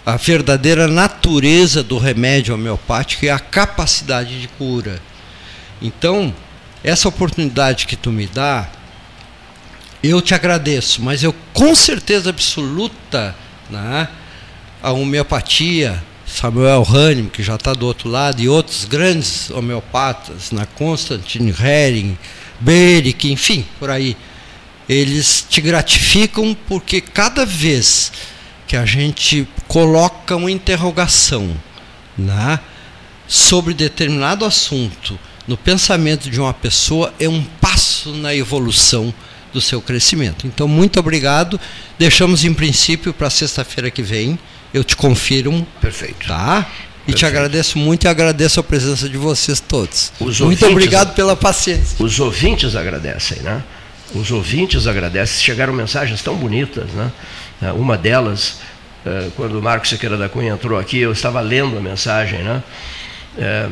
a verdadeira natureza do remédio homeopático e a capacidade de cura. Então, essa oportunidade que tu me dá, eu te agradeço, mas eu com certeza absoluta, né, a homeopatia, Samuel Hahnemann, que já está do outro lado, e outros grandes homeopatas, na Constantine Hering, Beric, enfim, por aí, eles te gratificam porque cada vez que a gente coloca uma interrogação né, sobre determinado assunto no pensamento de uma pessoa, é um passo na evolução do seu crescimento. Então, muito obrigado. Deixamos em princípio para sexta-feira que vem. Eu te confirmo. Perfeito. Tá? E te agradeço muito e agradeço a presença de vocês todos. Os muito obrigado pela paciência. Os ouvintes agradecem, né? Os ouvintes agradecem. Chegaram mensagens tão bonitas, né? É, uma delas, é, quando o Marcos Sequeira da Cunha entrou aqui, eu estava lendo a mensagem, né? É,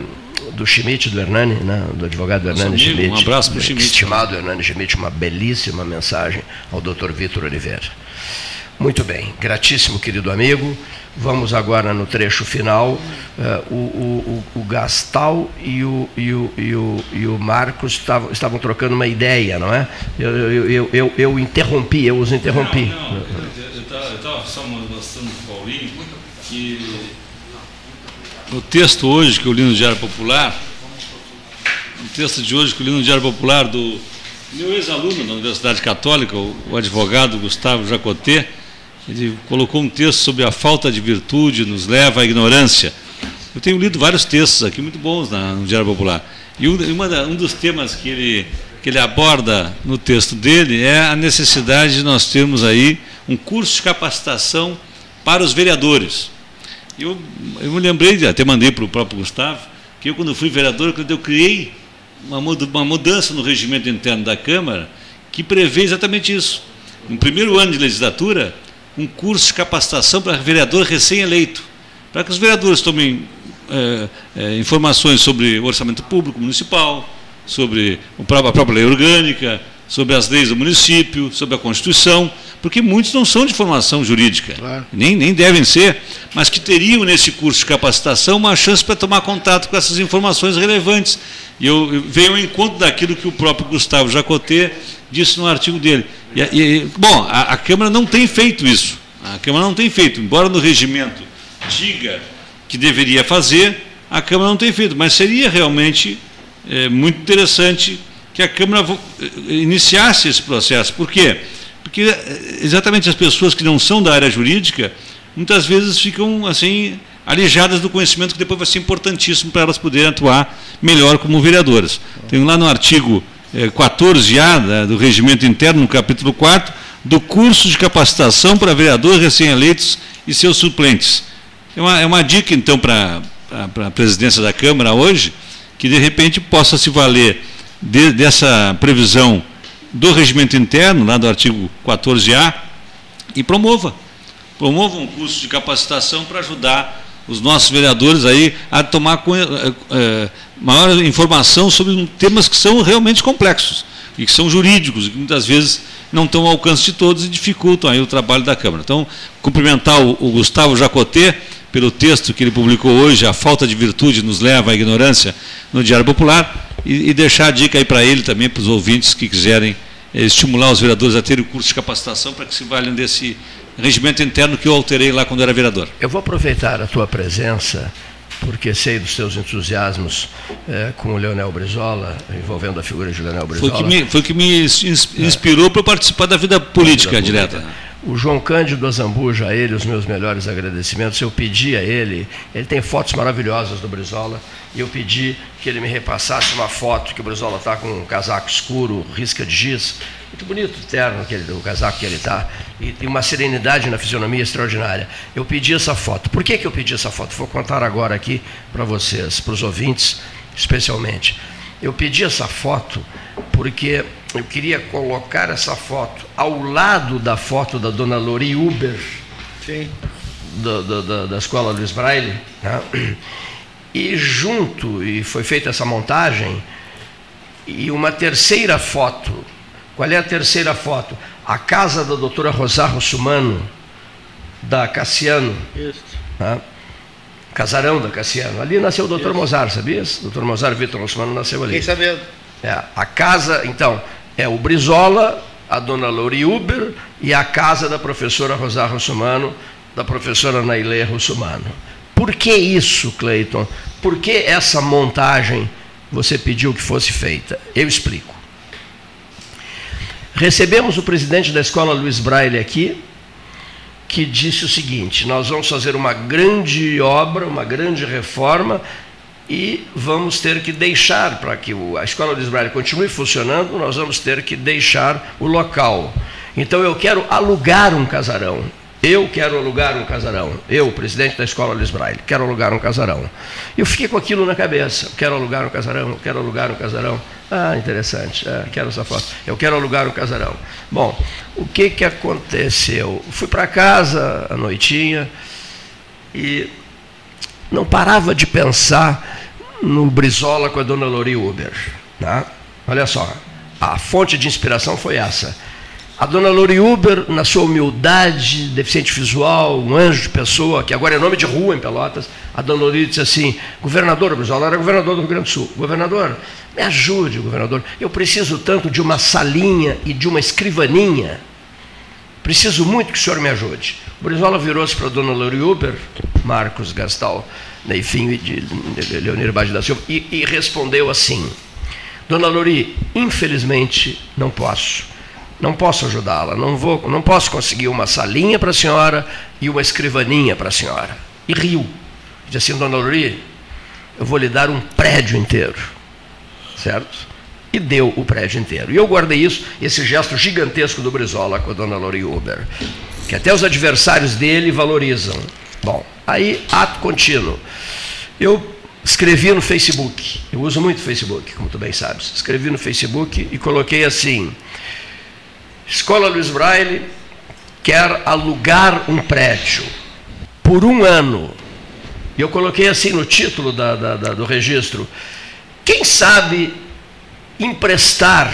do Schmidt, do Hernani, né? do advogado Hernani amigo, Schmidt. Um abraço para o Schmidt. Estimado Hernani Schmidt, uma belíssima mensagem ao Dr. Vitor Oliveira. Muito bem, gratíssimo querido amigo. Vamos agora no trecho final. Uh, o, o, o, Gastal e o, e o, e o, e o Marcos estavam, estavam trocando uma ideia, não é? Eu, eu, eu, eu, eu interrompi, eu os interrompi. Não, não, eu estava só mostrando para o Paulinho que no texto hoje que eu li no Diário Popular, no texto de hoje que eu li no Diário Popular do meu ex-aluno da Universidade Católica, o, advogado Gustavo Jacotê, ele colocou um texto sobre a falta de virtude nos leva à ignorância. Eu tenho lido vários textos aqui muito bons na, no Diário Popular. E um, um dos temas que ele, que ele aborda no texto dele é a necessidade de nós termos aí um curso de capacitação para os vereadores. Eu, eu me lembrei, até mandei para o próprio Gustavo, que eu, quando fui vereador, eu criei uma mudança no regimento interno da Câmara que prevê exatamente isso. No primeiro ano de legislatura, um curso de capacitação para vereador recém-eleito, para que os vereadores tomem é, é, informações sobre o orçamento público municipal, sobre a própria lei orgânica, sobre as leis do município, sobre a Constituição, porque muitos não são de formação jurídica, claro. nem, nem devem ser, mas que teriam nesse curso de capacitação uma chance para tomar contato com essas informações relevantes. E eu, eu venho ao encontro daquilo que o próprio Gustavo Jacotê disse no artigo dele. E, e, bom, a, a Câmara não tem feito isso. A Câmara não tem feito, embora no regimento diga que deveria fazer, a Câmara não tem feito, mas seria realmente é, muito interessante que a Câmara eh, iniciasse esse processo. Por quê? Porque eh, exatamente as pessoas que não são da área jurídica, muitas vezes ficam assim alijadas do conhecimento que depois vai ser importantíssimo para elas poderem atuar melhor como vereadoras. Tem lá no artigo 14A eh, do Regimento Interno, no capítulo 4, do curso de capacitação para vereadores recém-eleitos e seus suplentes. É uma, é uma dica, então, para a presidência da Câmara hoje, que de repente possa se valer de, dessa previsão do regimento interno, lá do artigo 14A, e promova. Promova um curso de capacitação para ajudar os nossos vereadores aí a tomar é, maior informação sobre temas que são realmente complexos e que são jurídicos, e que muitas vezes não estão ao alcance de todos e dificultam aí o trabalho da Câmara. Então, cumprimentar o, o Gustavo Jacotê pelo texto que ele publicou hoje, A Falta de Virtude nos leva à ignorância, no Diário Popular, e, e deixar a dica aí para ele também, para os ouvintes que quiserem eh, estimular os vereadores a terem o curso de capacitação para que se valham desse regimento interno que eu alterei lá quando era vereador. Eu vou aproveitar a tua presença, porque sei dos teus entusiasmos é, com o Leonel Brizola, envolvendo a figura de Leonel Brizola. Foi que me, foi que me inspirou é. para participar da vida política vida direta. O João Cândido Azambuja, a ele os meus melhores agradecimentos. Eu pedi a ele, ele tem fotos maravilhosas do Brizola, e eu pedi que ele me repassasse uma foto que o Brizola está com um casaco escuro, risca de giz, muito bonito o terno, aquele, o casaco que ele está, e, e, uma serenidade na fisionomia extraordinária. Eu pedi essa foto. Por que, que eu pedi essa foto? Vou contar agora aqui para vocês, para os ouvintes especialmente. Eu pedi essa foto porque eu queria colocar essa foto ao lado da foto da dona Lori Uber, Sim. Do, do, da escola Luiz Braille. Né? E junto, e foi feita essa montagem, e uma terceira foto. Qual é a terceira foto? A casa da doutora Rosar Russumano, da Cassiano. Isso. Né? Casarão da Cassiano. Ali nasceu o doutor Mozart, sabias? O doutor Mozart Vitor Russumano nasceu ali. Fiquei sabendo. É, a casa, então, é o Brizola, a dona Lori Uber e a casa da professora Rosar Russumano, da professora Nailê Russumano. Por que isso, Cleiton? Por que essa montagem você pediu que fosse feita? Eu explico. Recebemos o presidente da escola Luiz Braille aqui, que disse o seguinte: nós vamos fazer uma grande obra, uma grande reforma e vamos ter que deixar para que a escola Luiz Braille continue funcionando, nós vamos ter que deixar o local. Então eu quero alugar um casarão. Eu quero alugar um casarão. Eu, presidente da escola Luiz Braille, quero alugar um casarão. Eu fiquei com aquilo na cabeça. Quero alugar um casarão, quero alugar um casarão. Ah, interessante. É, quero essa foto. Eu quero alugar um casarão. Bom, o que, que aconteceu? Fui para casa à noitinha e não parava de pensar no Brizola com a dona Lori Uber. Tá? Olha só, a fonte de inspiração foi essa a dona Lori Uber, na sua humildade, deficiente visual, um anjo de pessoa, que agora é nome de rua em Pelotas, a dona Lori disse assim: governador, Brizola era governador do Rio Grande do Sul, governador, me ajude, governador, eu preciso tanto de uma salinha e de uma escrivaninha, preciso muito que o senhor me ajude. O Brizola virou-se para a dona Lori Uber, Marcos Gastal, Neifim e de Leonir Bade da Silva, e, e respondeu assim: Dona Lori, infelizmente não posso não posso ajudá-la, não vou, não posso conseguir uma salinha para a senhora e uma escrivaninha para a senhora. E riu. Disse assim, dona Lori, eu vou lhe dar um prédio inteiro. Certo? E deu o prédio inteiro. E eu guardei isso, esse gesto gigantesco do Brizola com a dona Lori Uber, que até os adversários dele valorizam. Bom, aí, ato contínuo. Eu escrevi no Facebook, eu uso muito o Facebook, como tu bem sabes. Escrevi no Facebook e coloquei assim: Escola Luiz Braille quer alugar um prédio por um ano. E eu coloquei assim no título da, da, da, do registro: quem sabe emprestar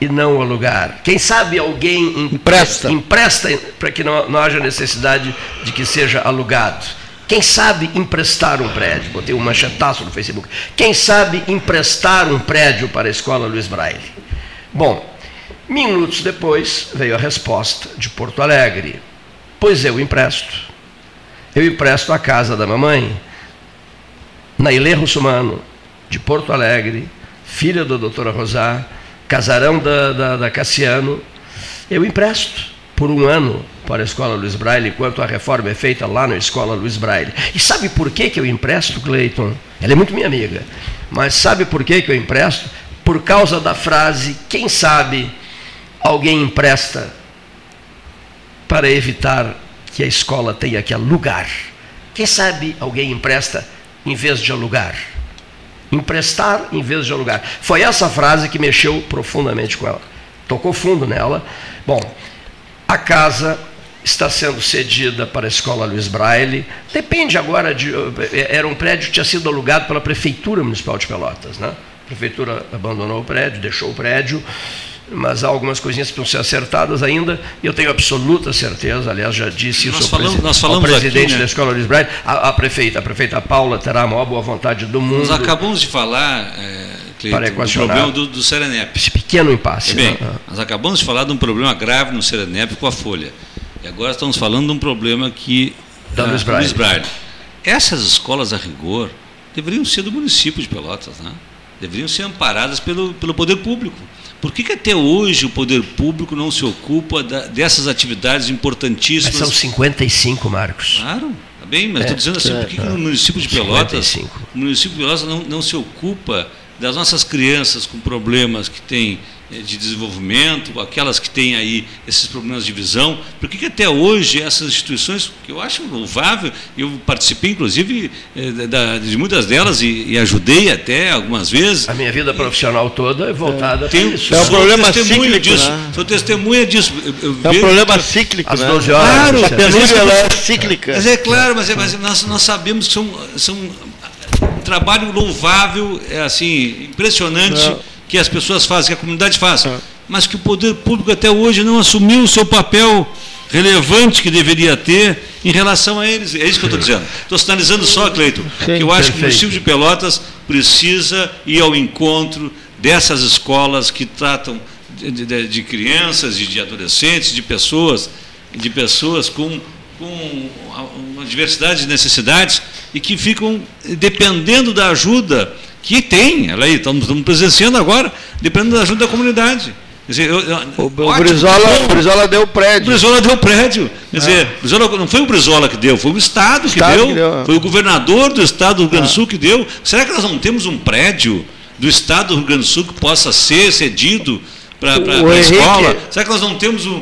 e não alugar? Quem sabe alguém empresta, empresta para que não, não haja necessidade de que seja alugado? Quem sabe emprestar um prédio? Botei um manchetaço no Facebook. Quem sabe emprestar um prédio para a escola Luiz Braille? Bom, minutos depois veio a resposta de Porto Alegre. Pois eu empresto. Eu empresto a casa da mamãe, na Ilê Russumano, de Porto Alegre, filha da doutora Rosá, casarão da, da, da Cassiano. Eu empresto por um ano para a Escola Luiz Braille, enquanto a reforma é feita lá na Escola Luiz Braille. E sabe por que, que eu empresto, Cleiton? Ela é muito minha amiga. Mas sabe por que, que eu empresto? Por causa da frase, quem sabe alguém empresta para evitar que a escola tenha que alugar. Quem sabe alguém empresta em vez de alugar? Emprestar em vez de alugar. Foi essa frase que mexeu profundamente com ela. Tocou fundo nela. Bom, a casa está sendo cedida para a Escola Luiz Braille. Depende agora de. Era um prédio que tinha sido alugado pela Prefeitura Municipal de Pelotas. Né? A Prefeitura abandonou o prédio, deixou o prédio, mas há algumas coisinhas que precisam ser acertadas ainda. E eu tenho absoluta certeza, aliás, já disse isso falamos, nós falamos ao presidente aqui, né? da Escola Luiz Braille, a, a, prefeita, a prefeita Paula terá a maior boa vontade do mundo. Nós acabamos de falar. É... Cleiton, do problema do, do Serenep. Esse pequeno impasse. Bem, né? nós acabamos de falar de um problema grave no Serenep com a Folha. E agora estamos falando de um problema que. Da Luiz Braille. Luiz Braille. Essas escolas, a rigor, deveriam ser do município de Pelotas, né? Deveriam ser amparadas pelo, pelo poder público. Por que, que até hoje o poder público não se ocupa da, dessas atividades importantíssimas? Mas são 55, Marcos. Claro, tá bem, mas estou é, dizendo assim, é, por que, que no município de Pelotas, 55. o município de Pelotas não, não se ocupa das nossas crianças com problemas que têm eh, de desenvolvimento, aquelas que têm aí esses problemas de visão, por que até hoje essas instituições, que eu acho louvável, eu participei inclusive eh, de muitas delas e, ajudei até algumas vezes. A minha vida profissional toda é voltada é, para isso. É um problema cíclico, disso, né? Sou testemunha disso. Eu, eu é um problema cíclico, Às né? 12 horas. Claro, a penúria é cíclica. Mas é claro, mas, é, mas nós, nós sabemos que são, são trabalho louvável, é assim, impressionante. Não que as pessoas fazem, que a comunidade faz, mas que o poder público até hoje não assumiu o seu papel relevante que deveria ter em relação a eles. É isso que eu estou dizendo. Estou sinalizando só, Cleito, que eu acho que o município de Pelotas precisa ir ao encontro dessas escolas que tratam de, de, de crianças e de adolescentes, de pessoas, de pessoas com, com uma diversidade de necessidades e que ficam dependendo da ajuda que tem, ela aí, estamos, estamos presenciando agora, dependendo da ajuda da comunidade. Dizer, eu, eu, o, ótimo, o, Brizola, o Brizola deu prédio. O Brizola deu prédio. Quer dizer, ah. Brizola, não foi o Brizola que deu, foi o Estado, que, Estado deu, que deu, Foi o governador do Estado do Rio Grande do ah. Sul que deu. Será que nós não temos um prédio do Estado do Rio Grande do Sul que possa ser cedido para a escola? Será que nós não temos, um,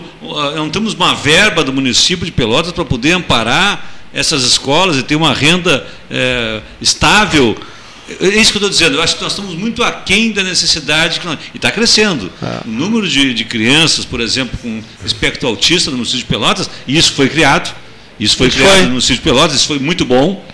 não temos uma verba do município de Pelotas para poder amparar essas escolas e ter uma renda é, estável é isso que eu estou dizendo. Eu acho que nós estamos muito aquém da necessidade. Nós, e está crescendo. É. O número de, de, crianças, por exemplo, com espectro autista no município de Pelotas, e isso foi criado. Isso foi isso criado foi. no município de Pelotas, isso foi muito bom.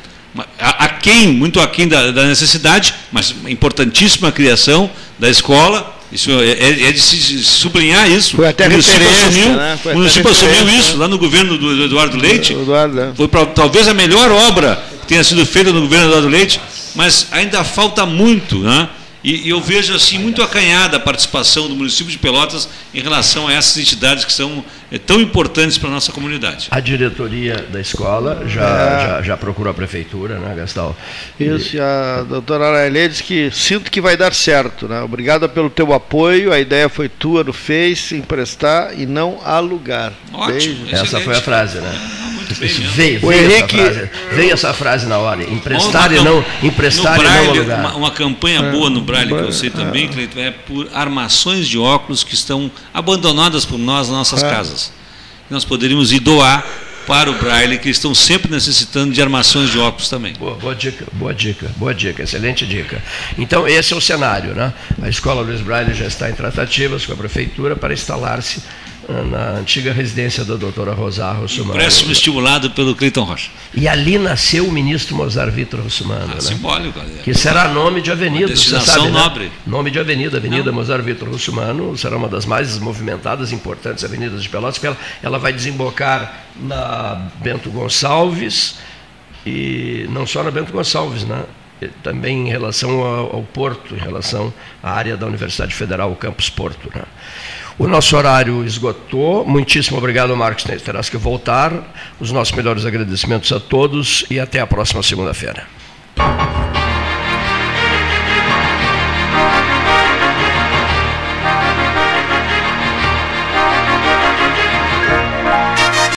Aquém, muito aquém da, da necessidade, mas importantíssima a criação da escola. Isso é, é, é de se sublinhar isso. Foi até o município assumiu, né? o município assumiu isso né? lá no governo do, do Eduardo Leite. Eduardo, é. Foi pra, talvez a melhor obra que tenha sido feita no governo do Eduardo Leite mas ainda falta muito, né? E, e, eu vejo assim muito acanhada a participação do município de Pelotas em relação a essas entidades que são tão importantes para a nossa comunidade. A diretoria da escola já, é. já, já, procurou a prefeitura, né, Gastal? Isso, e a doutora Arailê disse que sinto que vai dar certo, né? Obrigada pelo teu apoio, a ideia foi tua no Face, emprestar e não alugar. Ótimo, Essa foi a frase, né? veio, veio, Henrique... essa frase, veio essa frase na hora. Emprestar e não, emprestar Braille, e não alugar. Uma, uma campanha é, boa no Braille, que eu sei também, Cleiton, é por armações de óculos que estão abandonadas por nós nas nossas é. casas. Nós poderíamos ir doar para o Braille, que estão sempre necessitando de armações de óculos também. Boa, boa, dica, boa dica, boa dica, excelente dica. Então, esse é o cenário, né? A Escola Luiz Braille já está em tratativas com a Prefeitura para instalar-se na antiga residência da doutora Rosa Russumano. Empréstimo estimulado pelo Cleiton Rocha. E ali nasceu o ministro Mozart Vitor Russumano. Ah, né? Simbólico. Que será nome de avenida. Destinação sabe, né? nobre. Né? Nome de avenida, Avenida Não. Mozart Vitor Russumano, será uma das mais movimentadas e importantes avenidas de Pelotas, porque ela, ela vai desembocar na Bento Gonçalves, e não só na Bento Gonçalves, né? também em relação ao, ao, Porto, em relação à área da Universidade Federal, o Campus Porto. Né? O nosso horário esgotou. Muitíssimo obrigado, Marcos. Terás que voltar. Os nossos melhores agradecimentos a todos e até a próxima segunda-feira.